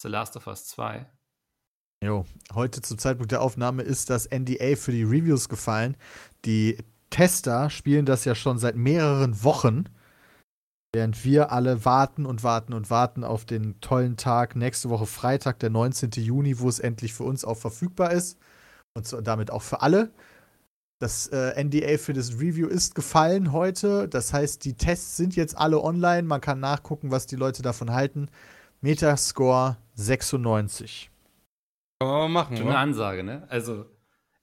B: The Last of Us 2.
A: Jo, heute zum Zeitpunkt der Aufnahme ist das NDA für die Reviews gefallen. Die Tester spielen das ja schon seit mehreren Wochen, während wir alle warten und warten und warten auf den tollen Tag nächste Woche Freitag, der 19. Juni, wo es endlich für uns auch verfügbar ist und damit auch für alle. Das äh, NDA für das Review ist gefallen heute. Das heißt, die Tests sind jetzt alle online. Man kann nachgucken, was die Leute davon halten. Metascore 96.
D: Kann man mal machen,
B: Schon eine
D: oder?
B: Ansage, ne? Also,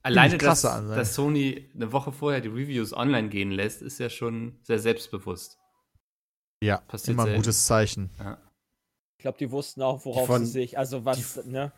B: alleine, dass, dass Sony eine Woche vorher die Reviews online gehen lässt, ist ja schon sehr selbstbewusst.
A: Ja,
B: Passiert
A: immer ein
B: selten.
A: gutes Zeichen.
C: Ich glaube, die wussten auch, worauf
E: von-
C: sie sich, also was, ne,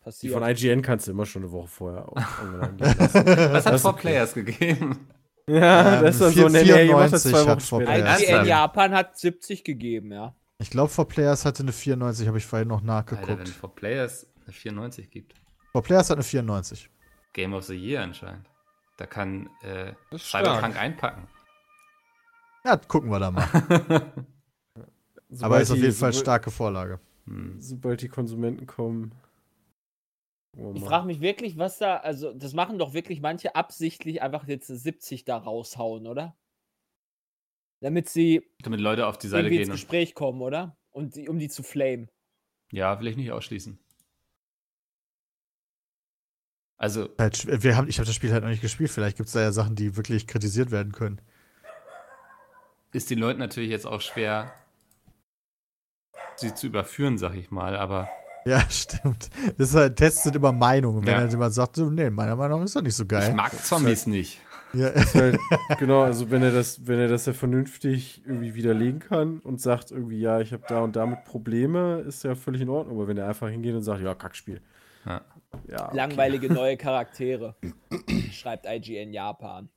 E: Die
C: passiert.
E: von IGN kannst du immer schon eine Woche vorher online.
B: Was hat
E: okay.
B: Players gegeben?
E: Ja,
A: Ähm,
E: das ist dann so, nee, nee, ihr macht das
A: 494
E: zwei Wochen
A: hat vor
E: später.
A: Players.
C: IGN? Japan hat 70 gegeben, ja.
A: Ich glaube, For Players hatte eine 94, habe ich vorhin noch
B: Alter, wenn
A: nachgeguckt.
B: For Players eine 94 gibt.
A: For Players hat eine 94.
B: Game of the Year anscheinend. Da kann äh. Cyberpunk einpacken.
A: Ja, gucken wir da mal. Aber ist auf
E: die-
A: jeden Fall starke Vorlage.
B: Hm.
E: Sobald die Konsumenten kommen. wir
C: Ich frage mich wirklich, was da, also das machen doch wirklich manche absichtlich einfach jetzt 70 da raushauen, oder? Damit sie
B: Damit Leute auf die Seite
C: ins
B: gehen. Und,
C: Gespräch kommen, oder? Und die, um die zu flamen.
B: ja, will ich nicht ausschließen. Also,
A: Halt, sch- wir haben, ich habe das Spiel halt noch nicht gespielt. Vielleicht gibt es da ja Sachen, die wirklich kritisiert werden können.
B: ist den Leuten natürlich jetzt auch schwer, sie zu überführen, sag ich mal, aber
A: Ja, stimmt. Das ist halt, Tests sind immer Meinungen. Wenn
B: Ja.
A: halt jemand sagt, so, nee, meiner Meinung nach ist das nicht so
B: ich
A: geil.
B: mag Zombies nicht.
A: Ja.
E: Ist halt, genau, also wenn er das, wenn er das ja vernünftig irgendwie widerlegen kann und sagt irgendwie, ja, ich habe da und damit Probleme, ist ja völlig in Ordnung. Aber wenn er einfach hingeht und sagt, ja, Kackspiel.
B: Ja.
E: Ja, okay.
C: Langweilige neue Charaktere. Schreibt IGN Japan.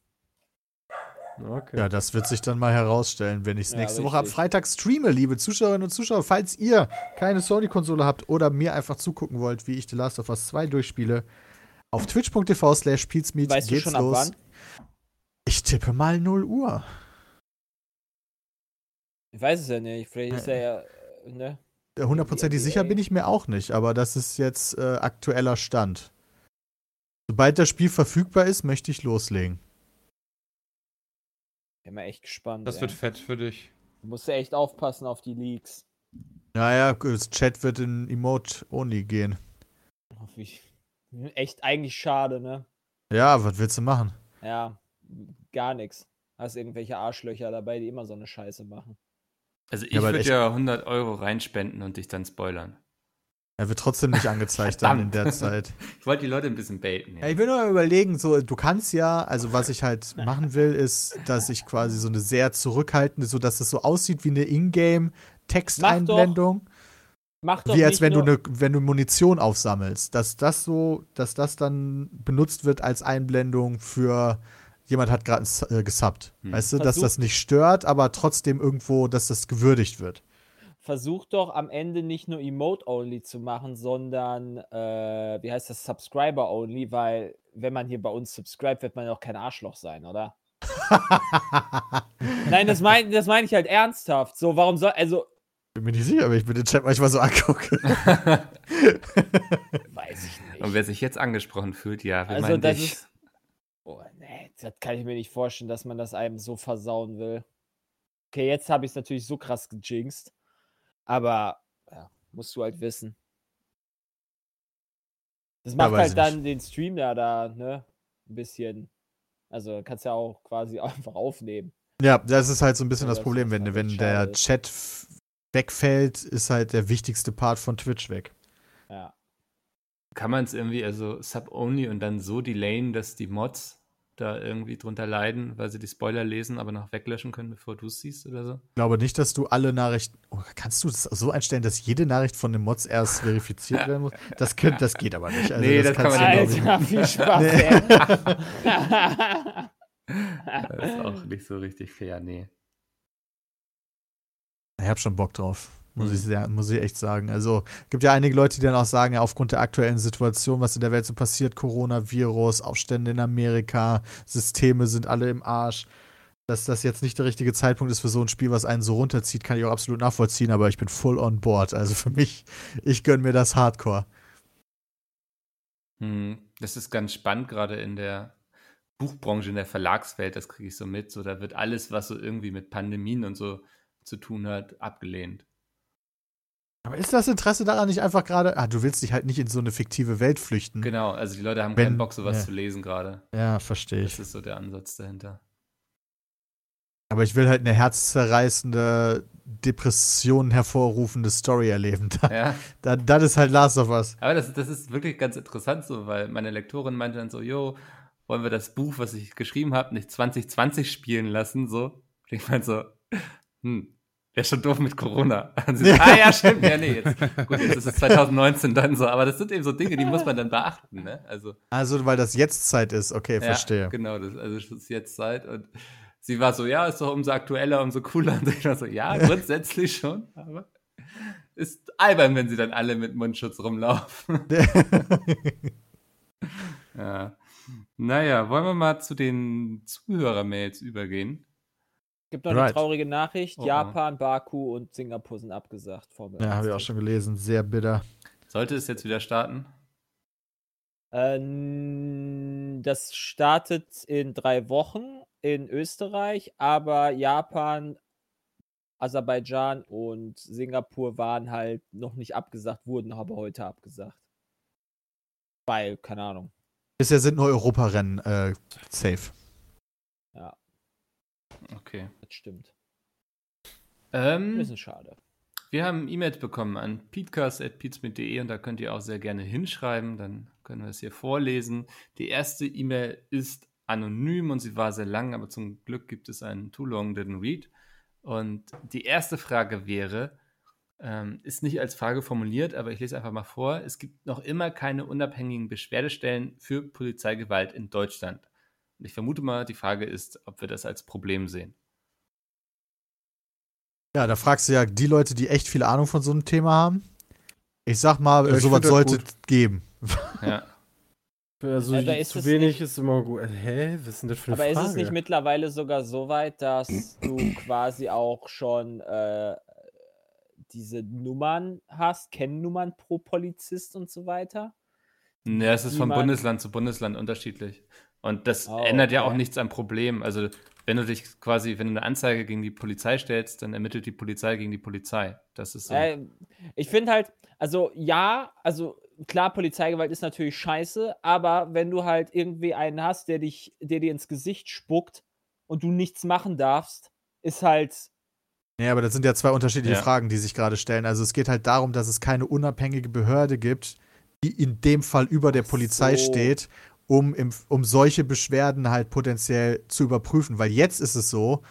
E: Okay.
A: ja, das wird sich dann mal herausstellen, wenn ich es
C: Ja,
A: nächste Woche ab
C: richtig.
A: Freitag streame, liebe Zuschauerinnen und Zuschauer. Falls ihr keine Sony-Konsole habt oder mir einfach zugucken wollt, wie ich The Last of Us 2 durchspiele, auf twitch.tv slash peatsmeet
C: Weißt du
A: geht's
C: schon ab
A: los.
C: wann?
A: Ich tippe mal 0 Uhr.
C: Ich weiß es ja nicht. Vielleicht ist er ja, äh, ne?
A: Hundertprozentig
C: Die
A: sicher bin ich mir auch nicht, aber das ist jetzt äh, aktueller Stand. Sobald das Spiel verfügbar ist, möchte ich loslegen.
C: Bin mal echt gespannt.
D: Das
C: ey.
D: wird fett für dich.
C: Du musst ja echt aufpassen auf die Leaks.
A: Naja, das Chat wird in Emote-Only gehen.
C: Wie- Echt eigentlich schade, ne?
A: Ja, was willst du machen?
C: Ja, gar nichts. Hast irgendwelche Arschlöcher dabei, die immer so eine Scheiße machen.
B: Also ich
A: Ja,
B: würde ja 100 Euro reinspenden und dich dann spoilern.
A: Er wird trotzdem nicht angezeigt dann in der. Zeit.
B: Ich wollte die Leute ein bisschen baiten.
A: Ja, ich will nur mal überlegen, so, du kannst ja, also was ich halt machen will, ist, dass ich quasi so eine sehr zurückhaltende, so dass es so aussieht wie eine Ingame-Texteinblendung.
C: Mach doch
A: Wie als
C: nicht
A: wenn du, ne, wenn du Munition aufsammelst. Dass das so, dass das dann benutzt wird als Einblendung für jemand hat gerade äh, gesubbt.
B: Hm.
A: Weißt du, dass
C: Versuch-
A: das nicht stört, aber trotzdem irgendwo, dass das gewürdigt wird.
C: versuch doch am Ende nicht nur Emote-Only zu machen, sondern, äh, wie heißt das, Subscriber-Only, weil wenn man hier bei uns subscribt, wird man ja auch kein Arschloch sein, oder? Nein, das meine das mein ich halt ernsthaft. So, warum soll, also,
A: Bin mir nicht sicher, wenn ich mir den Chat manchmal so angucke.
C: weiß ich nicht.
B: Und wer sich jetzt angesprochen fühlt, ja, wir
C: Also
B: meinen
C: das
B: dich.
C: ist. Oh, das kann ich mir nicht vorstellen, dass man das einem so versauen will. Okay, jetzt habe ich es natürlich so krass gejinxt. Aber ja, musst du halt wissen. Das macht
A: weiß
C: halt dann den Stream da, da, ne? Ein bisschen. Also kannst ja auch quasi einfach aufnehmen.
A: Ja, das ist halt so ein bisschen
C: Ja,
A: das
C: das
A: Problem, wenn,
C: halt
A: wenn der. Chat wegfällt, ist halt der wichtigste Part von Twitch weg.
C: Ja.
B: Kann man es irgendwie, also Sub-Only und dann so delayen, dass die Mods da irgendwie drunter leiden, weil sie die Spoiler lesen, aber noch weglöschen können, bevor du es siehst oder so?
A: Ich glaube nicht, dass du alle Nachrichten. Oh, kannst du das so einstellen, dass jede Nachricht von den Mods erst verifiziert werden muss? Das, könnt, das geht aber nicht. Also
B: Nee, das
A: kannst
B: kann man
A: du,
B: nicht.
C: Alter, viel Spaß, ey.
B: Das ist auch nicht so richtig fair, nee.
A: Ich, ich habe schon Bock drauf. Muss,
B: Mhm.
A: ich sehr, muss ich echt sagen. Also, gibt ja einige Leute, die dann auch sagen, ja, aufgrund der aktuellen Situation, was in der Welt so passiert, Coronavirus, Aufstände in Amerika, Systeme sind alle im Arsch. Dass das jetzt nicht der richtige Zeitpunkt ist für so ein Spiel, was einen so runterzieht, kann ich auch absolut nachvollziehen, aber ich bin full on board. Also für mich, ich gönne mir das Hardcore.
B: Hm, Das ist ganz spannend, gerade in der Buchbranche, in der Verlagswelt, das kriege ich so mit. So, da wird alles, was so irgendwie mit Pandemien und so zu tun hat, abgelehnt.
A: Aber ist das Interesse daran nicht einfach gerade, ah, du willst dich halt nicht in so eine fiktive Welt flüchten?
B: Genau, also die Leute haben
A: Wenn-
B: keinen Bock, sowas
A: ja.
B: zu lesen gerade.
A: Ja, verstehe ich.
B: Das ist so der Ansatz dahinter.
A: Aber ich will halt eine herzzerreißende, Depression hervorrufende Story erleben. Da,
B: Ja,
A: da, das ist halt Last of Us.
B: aber das, das ist wirklich ganz interessant so, weil meine Lektorin meinte dann so, jo, wollen wir das Buch, was ich geschrieben habe, nicht 2020 spielen lassen, so. Und ich meinte so, hm, wäre schon doof mit Corona. Und sie so, ah ja, stimmt, ja, nee, jetzt, gut, jetzt ist es 2019 dann so, aber das sind eben so Dinge, die muss man dann beachten, ne? Also,
A: Also, weil das jetzt Zeit ist. Okay,
B: ja,
A: verstehe.
B: genau, das, also es ist jetzt Zeit und sie war so, ja, ist doch umso aktueller, umso cooler. Und ich war so, ja, grundsätzlich schon, aber ist albern, wenn sie dann alle mit Mundschutz rumlaufen. ja. Naja, wollen wir mal zu den Zuhörermails übergehen?
C: Gibt noch eine
A: Right.
C: traurige Nachricht.
B: Oh, oh.
C: Japan, Baku und Singapur sind abgesagt. Formel
A: Ja,
C: 1
A: habe ich auch schon gelesen. Sehr bitter.
B: Sollte es jetzt wieder starten?
C: Ähm, das startet in drei Wochen in Österreich, aber Japan, Aserbaidschan und Singapur waren halt noch nicht abgesagt, wurden aber heute abgesagt. Weil, keine Ahnung.
A: Bisher sind nur Europarennen äh, safe.
B: Okay.
C: das stimmt.
B: Ähm,
C: Bisschen schade.
B: Wir haben E-Mails bekommen an peatcast.peatsmit.de und da könnt ihr auch sehr gerne hinschreiben, dann können wir es hier vorlesen. Die erste E-Mail ist anonym und sie war sehr lang, aber zum Glück gibt es einen Too Long Didn't Read. Und die erste Frage wäre, ähm, ist nicht als Frage formuliert, aber ich lese einfach mal vor, es gibt noch immer keine unabhängigen Beschwerdestellen für Polizeigewalt in Deutschland. Und ich vermute mal, die Frage ist, ob wir das als Problem sehen.
A: Ja, da fragst du ja die Leute, die echt viel Ahnung von so einem Thema haben. Ich sag mal,
E: Ja, ich
A: sowas sollte es geben.
B: Ja.
E: Also
C: Ja, da ist
E: zu
C: es
E: wenig ist immer gut. Hä? Was ist denn das für eine
C: Aber
E: Frage?
C: ist es nicht mittlerweile sogar so weit, dass du quasi auch schon äh, diese Nummern hast, Kennnummern pro Polizist und so weiter?
B: Ja, es ist von Bundesland zu Bundesland unterschiedlich. Und das
C: Oh,
B: ändert ja
C: okay.
B: auch nichts am Problem. Also, wenn du dich quasi, wenn du eine Anzeige gegen die Polizei stellst, dann ermittelt die Polizei gegen die Polizei. Das ist so.
C: Äh, ich finde halt, also ja, also klar, Polizeigewalt ist natürlich scheiße, aber wenn du halt irgendwie einen hast, der dich, der dir ins Gesicht spuckt und du nichts machen darfst, ist halt
A: Ja, aber das sind ja zwei unterschiedliche
B: Ja.
A: Fragen, die sich gerade stellen. Also es geht halt darum, dass es keine unabhängige Behörde gibt, die in dem Fall über der Polizei
C: so.
A: steht, um, im, um solche Beschwerden halt potenziell zu überprüfen. Weil jetzt ist es so,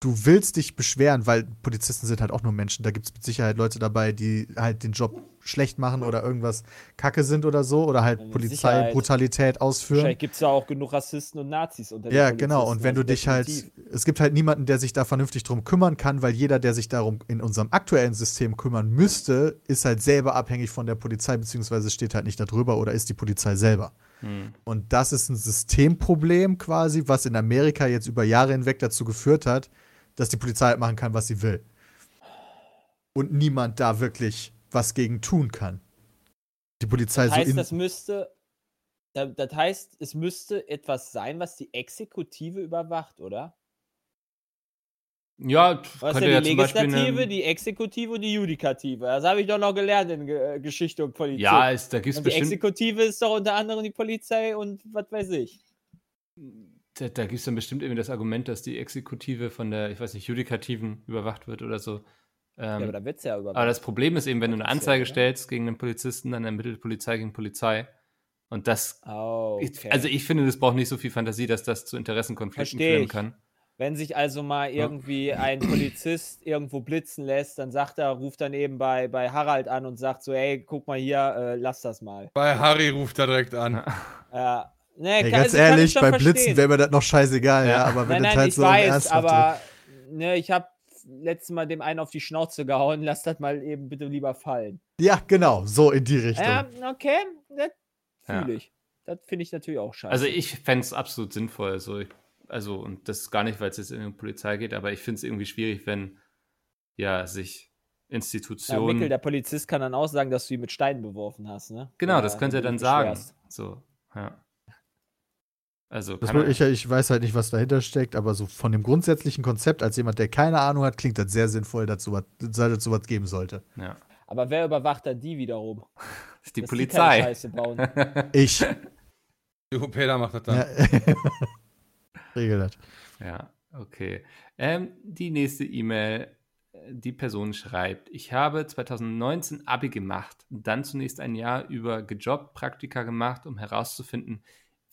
A: du willst dich beschweren, weil Polizisten sind halt auch nur Menschen. Da gibt es mit Sicherheit Leute dabei, die halt den Job schlecht machen oder irgendwas kacke sind oder so oder halt Polizeibrutalität ausführen.
C: Wahrscheinlich gibt es ja auch genug Rassisten und Nazis unter den
A: Ja, genau. Und wenn du
C: also
A: dich halt, es gibt halt niemanden, der sich da vernünftig drum kümmern kann, weil jeder, der sich darum in unserem aktuellen System kümmern müsste, ist halt selber abhängig von der Polizei, beziehungsweise steht halt nicht darüber oder ist die Polizei selber.
B: Hm.
A: Und das ist ein Systemproblem quasi, was in Amerika jetzt über Jahre hinweg dazu geführt hat, dass die Polizei halt machen kann, was sie will. Und niemand da wirklich was gegen tun kann. Die Polizei
C: Das heißt,
A: so in,
C: das müsste, da- das heißt, es müsste etwas sein, was die Exekutive überwacht, oder?
B: Ja,
C: Was ist
B: könnte
C: ja die. Legislative,
B: Eine,
C: die Exekutive und die Judikative. Das habe ich doch noch gelernt in Ge äh, Geschichte und Politik.
B: ja, ist, da gibt es
C: und die
B: bestimmt.
C: Exekutive ist doch unter anderem die Polizei und was weiß ich.
B: Da, da gibt es dann bestimmt irgendwie das Argument, dass die Exekutive von der, ich weiß nicht, Judikativen überwacht wird oder so. Ähm,
C: ja, aber da wird es ja überwacht.
B: Aber das Problem ist eben, wenn du eine Anzeige
C: oder?
B: stellst gegen einen Polizisten, dann ermittelt Polizei gegen Polizei. Und das,
C: oh, okay.
B: also ich finde, das braucht nicht so viel Fantasie, dass das zu Interessenkonflikten
C: Versteh
B: führen
C: ich.
B: kann.
C: Wenn sich also mal irgendwie ein Polizist irgendwo blitzen lässt, dann sagt er, ruft dann eben bei, bei Harald an und sagt so, ey, guck mal hier, äh, lass das mal.
D: Bei Harry ruft er direkt an.
C: Ja. Nee,
A: Ey,
C: kann-
A: ganz
C: also
A: ehrlich, bei
C: verstehen.
A: Blitzen wäre mir das noch scheißegal, ja,
B: Ja.
A: aber wenn
C: Nein, nein,
A: halt
C: ich
A: so
C: weiß, aber ne, ich habe letztes Mal dem einen auf die Schnauze gehauen, lass das mal eben bitte lieber fallen.
A: Ja, genau, so in die Richtung.
C: Ja, okay, das
B: Ja.
C: fühle ich. Das finde ich natürlich auch scheiße.
B: Also ich fände es absolut sinnvoll. Also, ich, also, und das gar nicht, weil es jetzt in die Polizei geht, aber ich finde es irgendwie schwierig, wenn ja sich
C: ja,
B: Institutionen.
C: Mikkel, der Polizist kann dann auch sagen, dass du ihn mit Steinen beworfen hast, ne?
B: genau,
C: Oder
B: das könnte er dann sagen. So, ja. Also,
A: Das ich, ich weiß halt nicht, was dahinter steckt, aber so von dem grundsätzlichen Konzept, als jemand, der keine Ahnung hat, klingt das sehr sinnvoll, dass sowas, es sowas geben sollte.
B: ja.
C: Aber wer überwacht dann die wiederum?
B: Das ist die
C: Dass
B: Polizei.
C: Scheiße bauen.
A: Ich.
D: Du, Peter macht das dann.
A: ja. Regel das.
B: Ja, okay. Ähm, die nächste E-Mail, die Person schreibt, ich habe 2019 Abi gemacht dann zunächst ein Jahr über gejobbt, Praktika gemacht, um herauszufinden,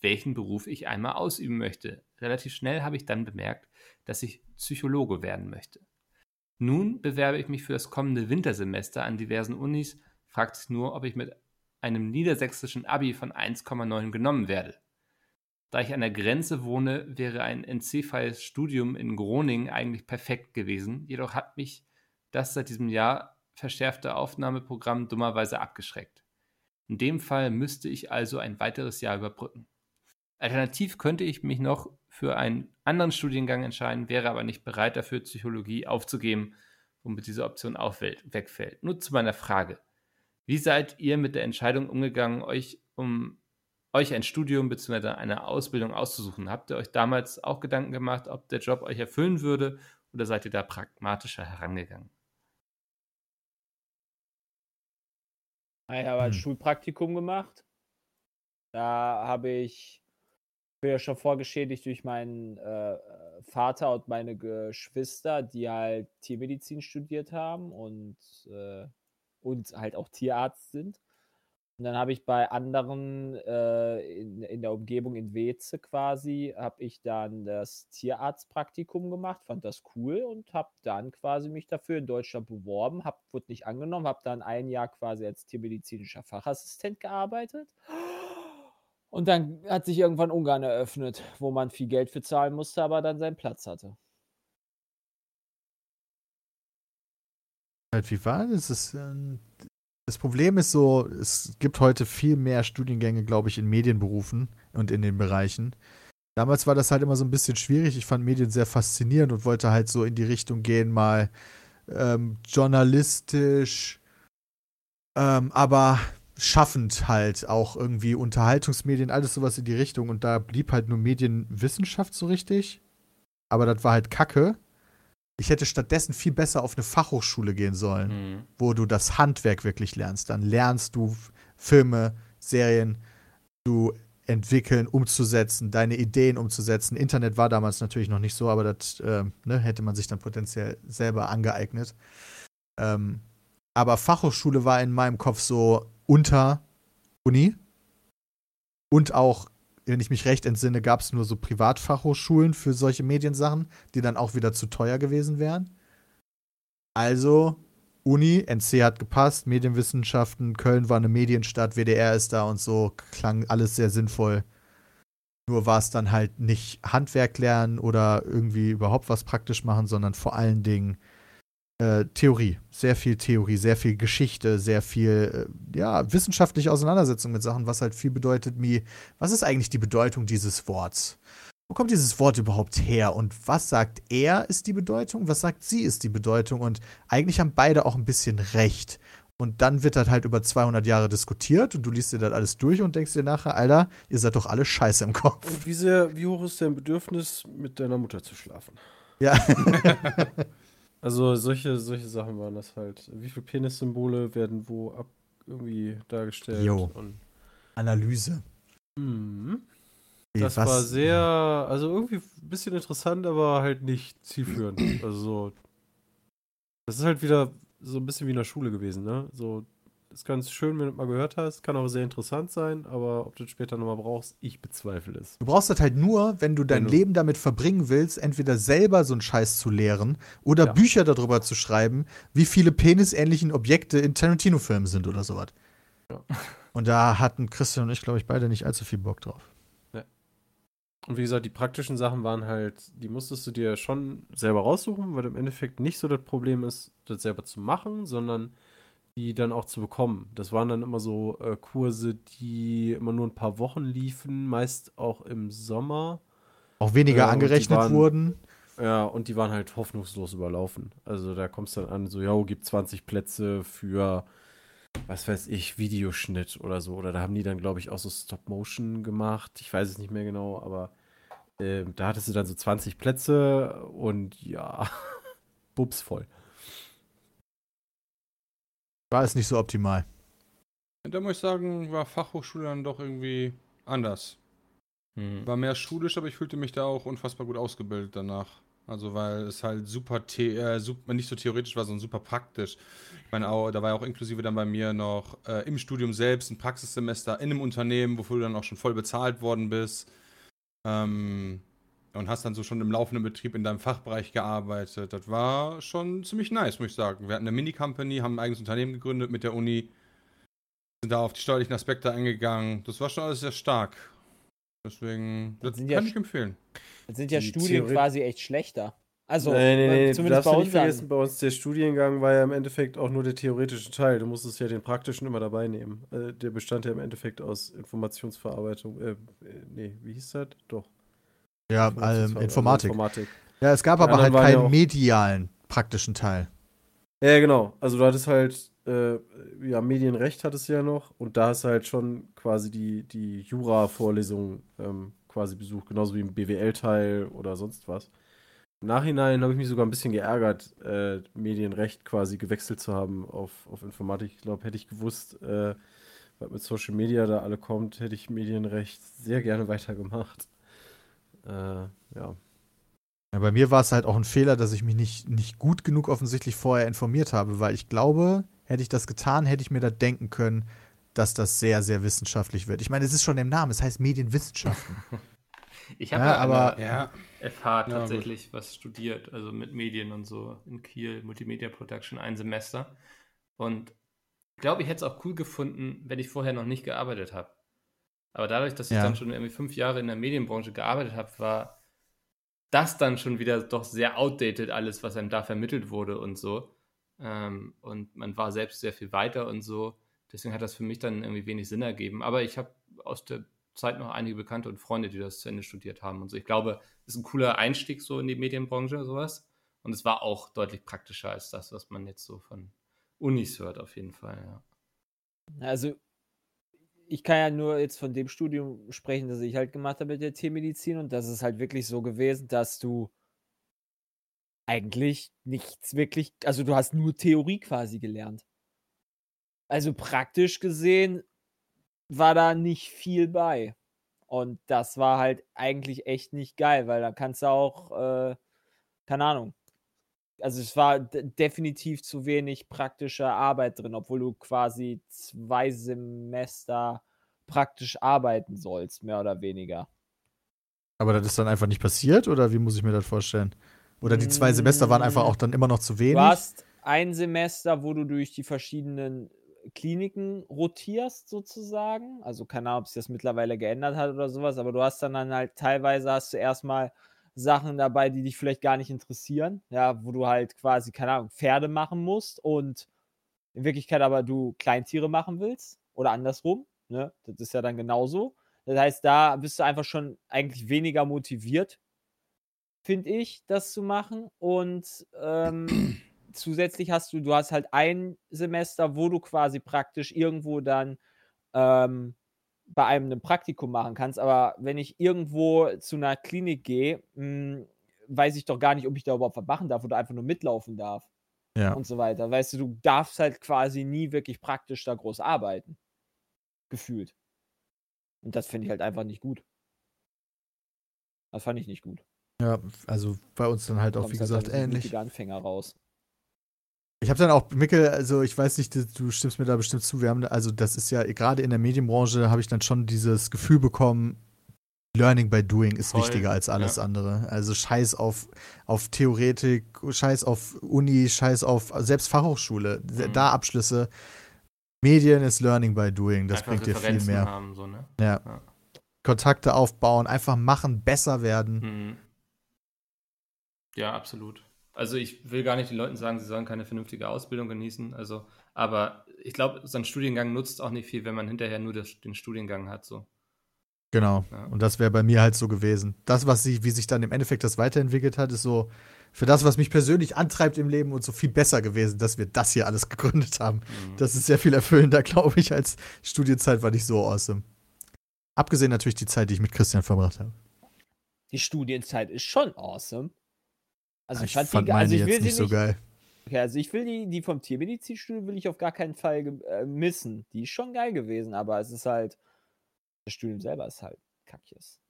B: welchen Beruf ich einmal ausüben möchte. Relativ schnell habe ich dann bemerkt, dass ich Psychologe werden möchte. Nun bewerbe ich mich für das kommende Wintersemester an diversen Unis, fragt sich nur, ob ich mit einem niedersächsischen Abi von 1,9 genommen werde. Da ich an der Grenze wohne, wäre ein NC-freies Studium in Groningen eigentlich perfekt gewesen. Jedoch hat mich das seit diesem Jahr verschärfte Aufnahmeprogramm dummerweise abgeschreckt. In dem Fall müsste ich also ein weiteres Jahr überbrücken. Alternativ könnte ich mich noch für einen anderen Studiengang entscheiden, wäre aber nicht bereit dafür, Psychologie aufzugeben, womit diese Option auch wegfällt. Nur zu meiner Frage. Wie seid ihr mit der Entscheidung umgegangen, euch um euch ein Studium bzw. eine Ausbildung auszusuchen? Habt ihr euch damals auch Gedanken gemacht, ob der Job euch erfüllen würde oder seid ihr da pragmatischer herangegangen?
C: Ich habe ein
A: Hm.
C: Schulpraktikum gemacht. Da habe ich, bin ja schon vorgeschädigt durch meinen äh, Vater und meine Geschwister, die halt Tiermedizin studiert haben und, äh, und halt auch Tierarzt sind. Und dann habe ich bei anderen äh, in, in der Umgebung in Weze quasi, habe ich dann das Tierarztpraktikum gemacht, fand das cool und habe dann quasi mich dafür in Deutschland beworben, hab, wurde nicht angenommen, habe dann ein Jahr quasi als tiermedizinischer Fachassistent gearbeitet. Und dann hat sich irgendwann Ungarn eröffnet, wo man viel Geld für zahlen musste, aber dann seinen Platz hatte.
A: Halt, wie war das? Das, ähm, das Problem ist so, es gibt heute viel mehr Studiengänge, glaube ich, in Medienberufen und in den Bereichen. Damals war das halt immer so ein bisschen schwierig. Ich fand Medien sehr faszinierend und wollte halt so in die Richtung gehen, mal ähm, journalistisch, ähm, aber schaffend halt auch irgendwie Unterhaltungsmedien, alles sowas in die Richtung. Und da blieb halt nur Medienwissenschaft so richtig. Aber das war halt Kacke. Ich hätte stattdessen viel besser auf eine Fachhochschule gehen sollen,
B: Mhm.
A: wo du das Handwerk wirklich lernst. Dann lernst du Filme, Serien, du entwickeln, umzusetzen, deine Ideen umzusetzen. Internet war damals natürlich noch nicht so, aber das ähm, ne, hätte man sich dann potenziell selber angeeignet. Ähm, aber Fachhochschule war in meinem Kopf so unter Uni. Und auch, wenn ich mich recht entsinne, gab es nur so Privatfachhochschulen für solche Mediensachen, die dann auch wieder zu teuer gewesen wären. Also, Uni, NC hat gepasst, Medienwissenschaften, Köln war eine Medienstadt, WDR ist da und so, klang alles sehr sinnvoll. Nur war es dann halt nicht Handwerk lernen oder irgendwie überhaupt was praktisch machen, sondern vor allen Dingen äh, Theorie. Sehr viel Theorie, sehr viel Geschichte, sehr viel, äh, ja, wissenschaftliche Auseinandersetzung mit Sachen, was halt viel bedeutet, wie, was ist eigentlich die Bedeutung dieses Worts? Wo kommt dieses Wort überhaupt her? Und was sagt er ist die Bedeutung? Was sagt sie ist die Bedeutung? Und eigentlich haben beide auch ein bisschen recht. Und dann wird das halt über 200 Jahre diskutiert und du liest dir das alles durch und denkst dir nachher, Alter, ihr seid doch alle scheiße im Kopf.
E: Und wie, sehr, wie hoch ist dein Bedürfnis, mit deiner Mutter zu schlafen?
A: Ja.
E: Also solche, solche Sachen waren das halt. Wie viele Penissymbole werden wo ab irgendwie dargestellt?
A: Jo. Analyse.
E: Mhm.
A: Wie,
E: Das
A: was-
E: war sehr, also irgendwie ein bisschen interessant, aber halt nicht zielführend. also so, das ist halt wieder so ein bisschen wie in der Schule gewesen, ne? So, ist ganz schön, wenn du mal gehört hast, kann auch sehr interessant sein, aber ob du das später nochmal brauchst, ich bezweifle es.
A: Du brauchst das halt nur, wenn du dein
E: Wenn du-
A: Leben damit verbringen willst, entweder selber so einen Scheiß zu lehren oder
E: Ja.
A: Bücher darüber zu schreiben, wie viele penisähnlichen Objekte in Tarantino-Filmen sind oder sowas.
E: Ja.
A: Und da hatten Christian und ich, glaube ich, beide nicht allzu viel Bock drauf.
E: Und wie gesagt, die praktischen Sachen waren halt, die musstest du dir schon selber raussuchen, weil im Endeffekt nicht so das Problem ist, das selber zu machen, sondern die dann auch zu bekommen. Das waren dann immer so äh, Kurse, die immer nur ein paar Wochen liefen, meist auch im Sommer.
A: Auch weniger
E: die
A: angerechnet
E: waren-
A: wurden.
E: Ja, und die waren halt hoffnungslos überlaufen. Also da kommst du dann an, so, ja, gibt 20 Plätze für, was weiß ich, Videoschnitt oder so. Oder da haben die dann, glaube ich, auch so Stop-Motion gemacht. Ich weiß es nicht mehr genau, aber ähm, da hattest du dann so 20 Plätze und ja, bubs voll.
A: War es nicht so optimal.
D: Da muss ich sagen, war Fachhochschule dann doch irgendwie anders.
B: Mhm.
D: War mehr schulisch, aber ich fühlte mich da auch unfassbar gut ausgebildet danach. Also weil es halt super, the äh, super nicht so theoretisch war, sondern super praktisch. Ich meine, auch, da war ja auch inklusive dann bei mir noch äh, im Studium selbst ein Praxissemester in einem Unternehmen, wofür du dann auch schon voll bezahlt worden bist. Ähm, und hast dann so schon im laufenden Betrieb in deinem Fachbereich gearbeitet. Das war schon ziemlich nice, muss ich sagen. Wir hatten eine Mini-Company, haben ein eigenes Unternehmen gegründet mit der Uni, sind da auf die steuerlichen Aspekte eingegangen. Das war schon alles sehr stark. Deswegen,
C: Das
D: das
C: sind
D: kann
C: ja
D: ich empfehlen.
C: Dann sind ja
E: Die
C: Studien
E: Theorie-
C: quasi echt schlechter. Also,
E: nee, nee, nee, du
C: zumindest
E: darfst
C: bei
E: nicht vergessen, bei uns der Studiengang war ja im Endeffekt auch nur der theoretische Teil. Du musstest ja den praktischen immer dabei nehmen. Äh, der bestand ja im Endeffekt aus Informationsverarbeitung. Äh, äh, nee, wie hieß das? Doch.
A: Ja, ähm,
E: Informationsverarbeitung,
A: Informatik.
E: Informatik.
A: Ja, es gab
E: Die
A: aber halt
E: ja
A: keinen medialen praktischen Teil.
E: Ja, genau. Also du hattest halt, äh, ja, Medienrecht hattest du ja noch und da hast du halt schon quasi die, die Jura-Vorlesung ähm, quasi besucht, genauso wie im BWL-Teil oder sonst was. Im Nachhinein habe ich mich sogar ein bisschen geärgert, äh, Medienrecht quasi gewechselt zu haben auf, auf Informatik. Ich glaube, hätte ich gewusst, äh, was mit Social Media da alle kommt, hätte ich Medienrecht sehr gerne weitergemacht. Äh, ja.
A: Ja, bei mir war es halt auch ein Fehler, dass ich mich nicht, nicht gut genug offensichtlich vorher informiert habe, weil ich glaube, hätte ich das getan, hätte ich mir da denken können, dass das sehr, sehr wissenschaftlich wird. Ich meine, es ist schon im Namen, es heißt Medienwissenschaften.
B: Ich habe
A: Ja,
B: ja,
A: aber-
D: Ja,
B: FH
D: Ja,
B: tatsächlich was studiert, also mit Medien und so in Kiel, Multimedia Production, ein Semester. Und ich glaube, ich hätte es auch cool gefunden, wenn ich vorher noch nicht gearbeitet habe. Aber dadurch, dass ich
A: Ja.
B: dann schon irgendwie fünf Jahre in der Medienbranche gearbeitet habe, war das dann schon wieder doch sehr outdated, alles, was einem da vermittelt wurde und so. Ähm, und man war selbst sehr viel weiter und so. Deswegen hat das für mich dann irgendwie wenig Sinn ergeben. Aber ich habe aus der Zeit noch einige Bekannte und Freunde, die das zu Ende studiert haben und so. Ich glaube, es ist ein cooler Einstieg so in die Medienbranche, sowas. Und es war auch deutlich praktischer als das, was man jetzt so von Unis hört, auf jeden Fall, ja.
C: Also, ich kann ja nur jetzt von dem Studium sprechen, das ich halt gemacht habe mit der Tiermedizin und das ist halt wirklich so gewesen, dass du eigentlich nichts wirklich, also du hast nur Theorie quasi gelernt. Also praktisch gesehen war da nicht viel bei. Und das war halt eigentlich echt nicht geil, weil da kannst du auch, äh, keine Ahnung. Also es war definitiv zu wenig praktische Arbeit drin, obwohl du quasi zwei Semester praktisch arbeiten sollst, mehr oder weniger.
A: Aber das ist dann einfach nicht passiert oder wie muss ich mir das vorstellen? Oder die zwei Semester waren einfach auch dann immer noch zu wenig?
C: Du hast ein Semester, wo du durch die verschiedenen Kliniken rotierst, sozusagen. Also keine Ahnung, ob sich das mittlerweile geändert hat oder sowas, aber du hast dann, dann halt teilweise hast du erstmal Sachen dabei, die dich vielleicht gar nicht interessieren, ja, wo du halt quasi, keine Ahnung, Pferde machen musst und in Wirklichkeit aber du Kleintiere machen willst oder andersrum, ne? Das ist ja dann genauso. Das heißt, da bist du einfach schon eigentlich weniger motiviert, finde ich, das zu machen. Und ähm, zusätzlich hast du, du hast halt ein Semester, wo du quasi praktisch irgendwo dann ähm, bei einem ein Praktikum machen kannst. Aber wenn ich irgendwo zu einer Klinik gehe, mh, weiß ich doch gar nicht, ob ich da überhaupt was machen darf oder einfach nur mitlaufen darf
A: Ja.
C: und so weiter. Weißt du, du darfst halt quasi nie wirklich praktisch da groß arbeiten. Gefühlt. Und das finde ich halt einfach nicht gut. Das fand ich nicht gut.
A: Ja, also bei uns dann halt auch, wie
C: halt
A: gesagt,
C: so
A: ähnlich.
C: Anfänger raus.
A: Ich habe dann auch, Mikkel, also ich weiß nicht, du- stimmst mir da bestimmt zu, wir haben, also das ist ja, gerade in der Medienbranche habe ich dann schon dieses Gefühl bekommen, Learning by Doing ist
B: Voll,
A: wichtiger als alles
B: ja.
A: andere. Also scheiß auf, auf Theoretik, scheiß auf Uni, scheiß auf selbst Fachhochschule,
B: Mhm.
A: da Abschlüsse. Medien ist Learning by Doing, das
B: Einfach
A: bringt dir viel mehr.
B: Haben, so, ne?
A: Ja.
B: Ja.
A: Kontakte aufbauen, einfach machen, besser werden.
B: Mhm. Ja, absolut. Also ich will gar nicht den Leuten sagen, sie sollen keine vernünftige Ausbildung genießen. Also, aber ich glaube, so ein Studiengang nutzt auch nicht viel, wenn man hinterher nur das, den Studiengang hat. So.
A: Genau.
B: Ja.
A: Und das wäre bei mir halt so gewesen. Das, was sie, wie sich dann im Endeffekt das weiterentwickelt hat, ist so für das, was mich persönlich antreibt im Leben und so viel besser gewesen, dass wir das hier alles gegründet haben.
B: Mhm.
A: Das ist sehr viel erfüllender, glaube ich, als Studienzeit war nicht so awesome. Abgesehen natürlich die Zeit, die ich mit Christian verbracht habe.
C: Die Studienzeit ist schon awesome. Also
A: ich
C: fand,
A: fand
C: die, also ich will
A: jetzt nicht so geil.
C: Okay, also ich will die, die vom Tiermedizinstudium will ich auf gar keinen Fall äh, missen. Die ist schon geil gewesen, aber es ist halt, das Studium selber ist halt kackjes.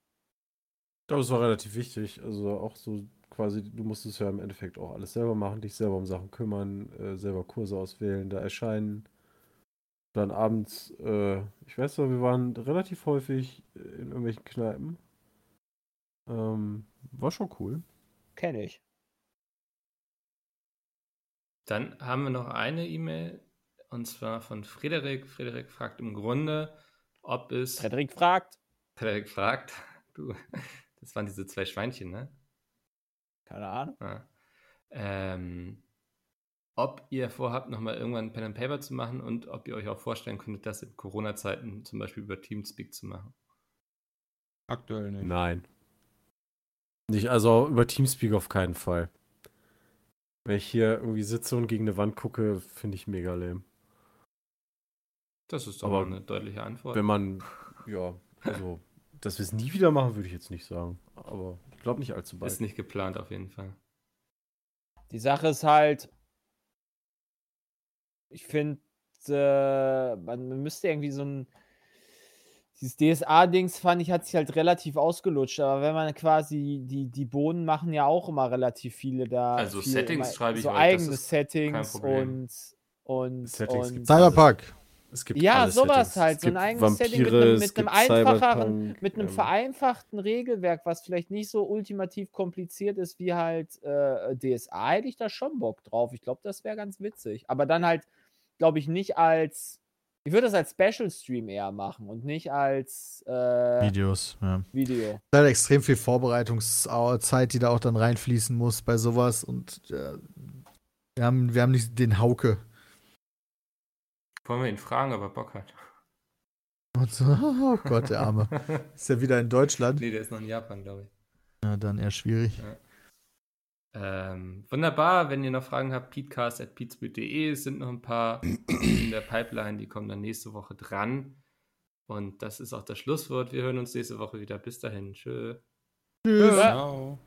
E: Ich glaube, es war relativ wichtig. Also auch so quasi, du musstest ja im Endeffekt auch alles selber machen, dich selber um Sachen kümmern, äh, selber Kurse auswählen, da erscheinen. Dann abends, äh, ich weiß noch, wir waren relativ häufig in irgendwelchen Kneipen. Ähm, war schon cool.
C: Kenne ich.
B: Dann haben wir noch eine E-Mail und zwar von Frederik. Frederik fragt im Grunde, ob es.
C: Frederik fragt.
B: Frederik fragt, du, das waren diese zwei Schweinchen, ne?
C: Keine Ahnung.
B: Ja. ähm, ob ihr vorhabt, nochmal irgendwann Pen and Paper zu machen und ob ihr euch auch vorstellen könntet, das in Corona-Zeiten zum Beispiel über Teamspeak zu machen.
D: Aktuell nicht.
E: Nein. Nicht, also über Teamspeak auf keinen Fall. Wenn ich hier irgendwie sitze und gegen eine Wand gucke, finde ich mega lame.
B: Das ist
E: Aber
B: eine deutliche Antwort.
E: Wenn man, ja, also, dass wir es nie wieder machen, würde ich jetzt nicht sagen. Aber ich glaube nicht allzu bald.
B: ist nicht geplant auf jeden Fall.
C: Die Sache ist halt, ich finde, äh, man müsste irgendwie so ein. Dieses DSA-Dings fand ich, hat sich halt relativ ausgelutscht, aber wenn man quasi, die, die Bohnen machen ja auch immer relativ viele da.
B: Also
C: viel
B: Settings
C: immer,
B: schreibe ich
C: So
B: euch, das
C: eigene
B: ist kein
C: Settings und. Und,
E: Settings
C: und
A: Cyberpunk.
E: Es gibt
C: Ja,
E: alle
C: sowas
E: Settings.
C: halt,
E: Es
C: so ein eigenes Setting mit
E: Vampire,
C: einem- mit einem einfacheren-
E: Cyberpunk,
C: mit einem
E: ähm,
C: vereinfachten Regelwerk, was vielleicht nicht so ultimativ kompliziert ist wie halt äh, DSA, hätte ich da schon Bock drauf. Ich glaube, das wäre ganz witzig. Aber dann halt, glaube ich, nicht als. Ich würde das als Special Stream eher machen und nicht als äh,
A: Videos, ja.
C: Video.
A: Da hat extrem viel Vorbereitungszeit, die da auch dann reinfließen muss bei sowas. Und äh, wir, haben, wir haben nicht den Hauke.
B: Wollen wir ihn fragen, ob er Bock hat?
A: Und so, oh Gott, der Arme. Ist ja wieder in Deutschland.
B: nee, der ist noch in Japan, glaube ich.
A: Ja, dann eher schwierig.
B: Ähm, wunderbar, wenn ihr noch Fragen habt, peatcast.peatspeed.de. Es sind noch ein paar in der Pipeline, die kommen dann nächste Woche dran. Und das ist auch das Schlusswort. Wir hören uns nächste Woche wieder. Bis dahin. Tschö.
A: Tschüss.
D: Ciao.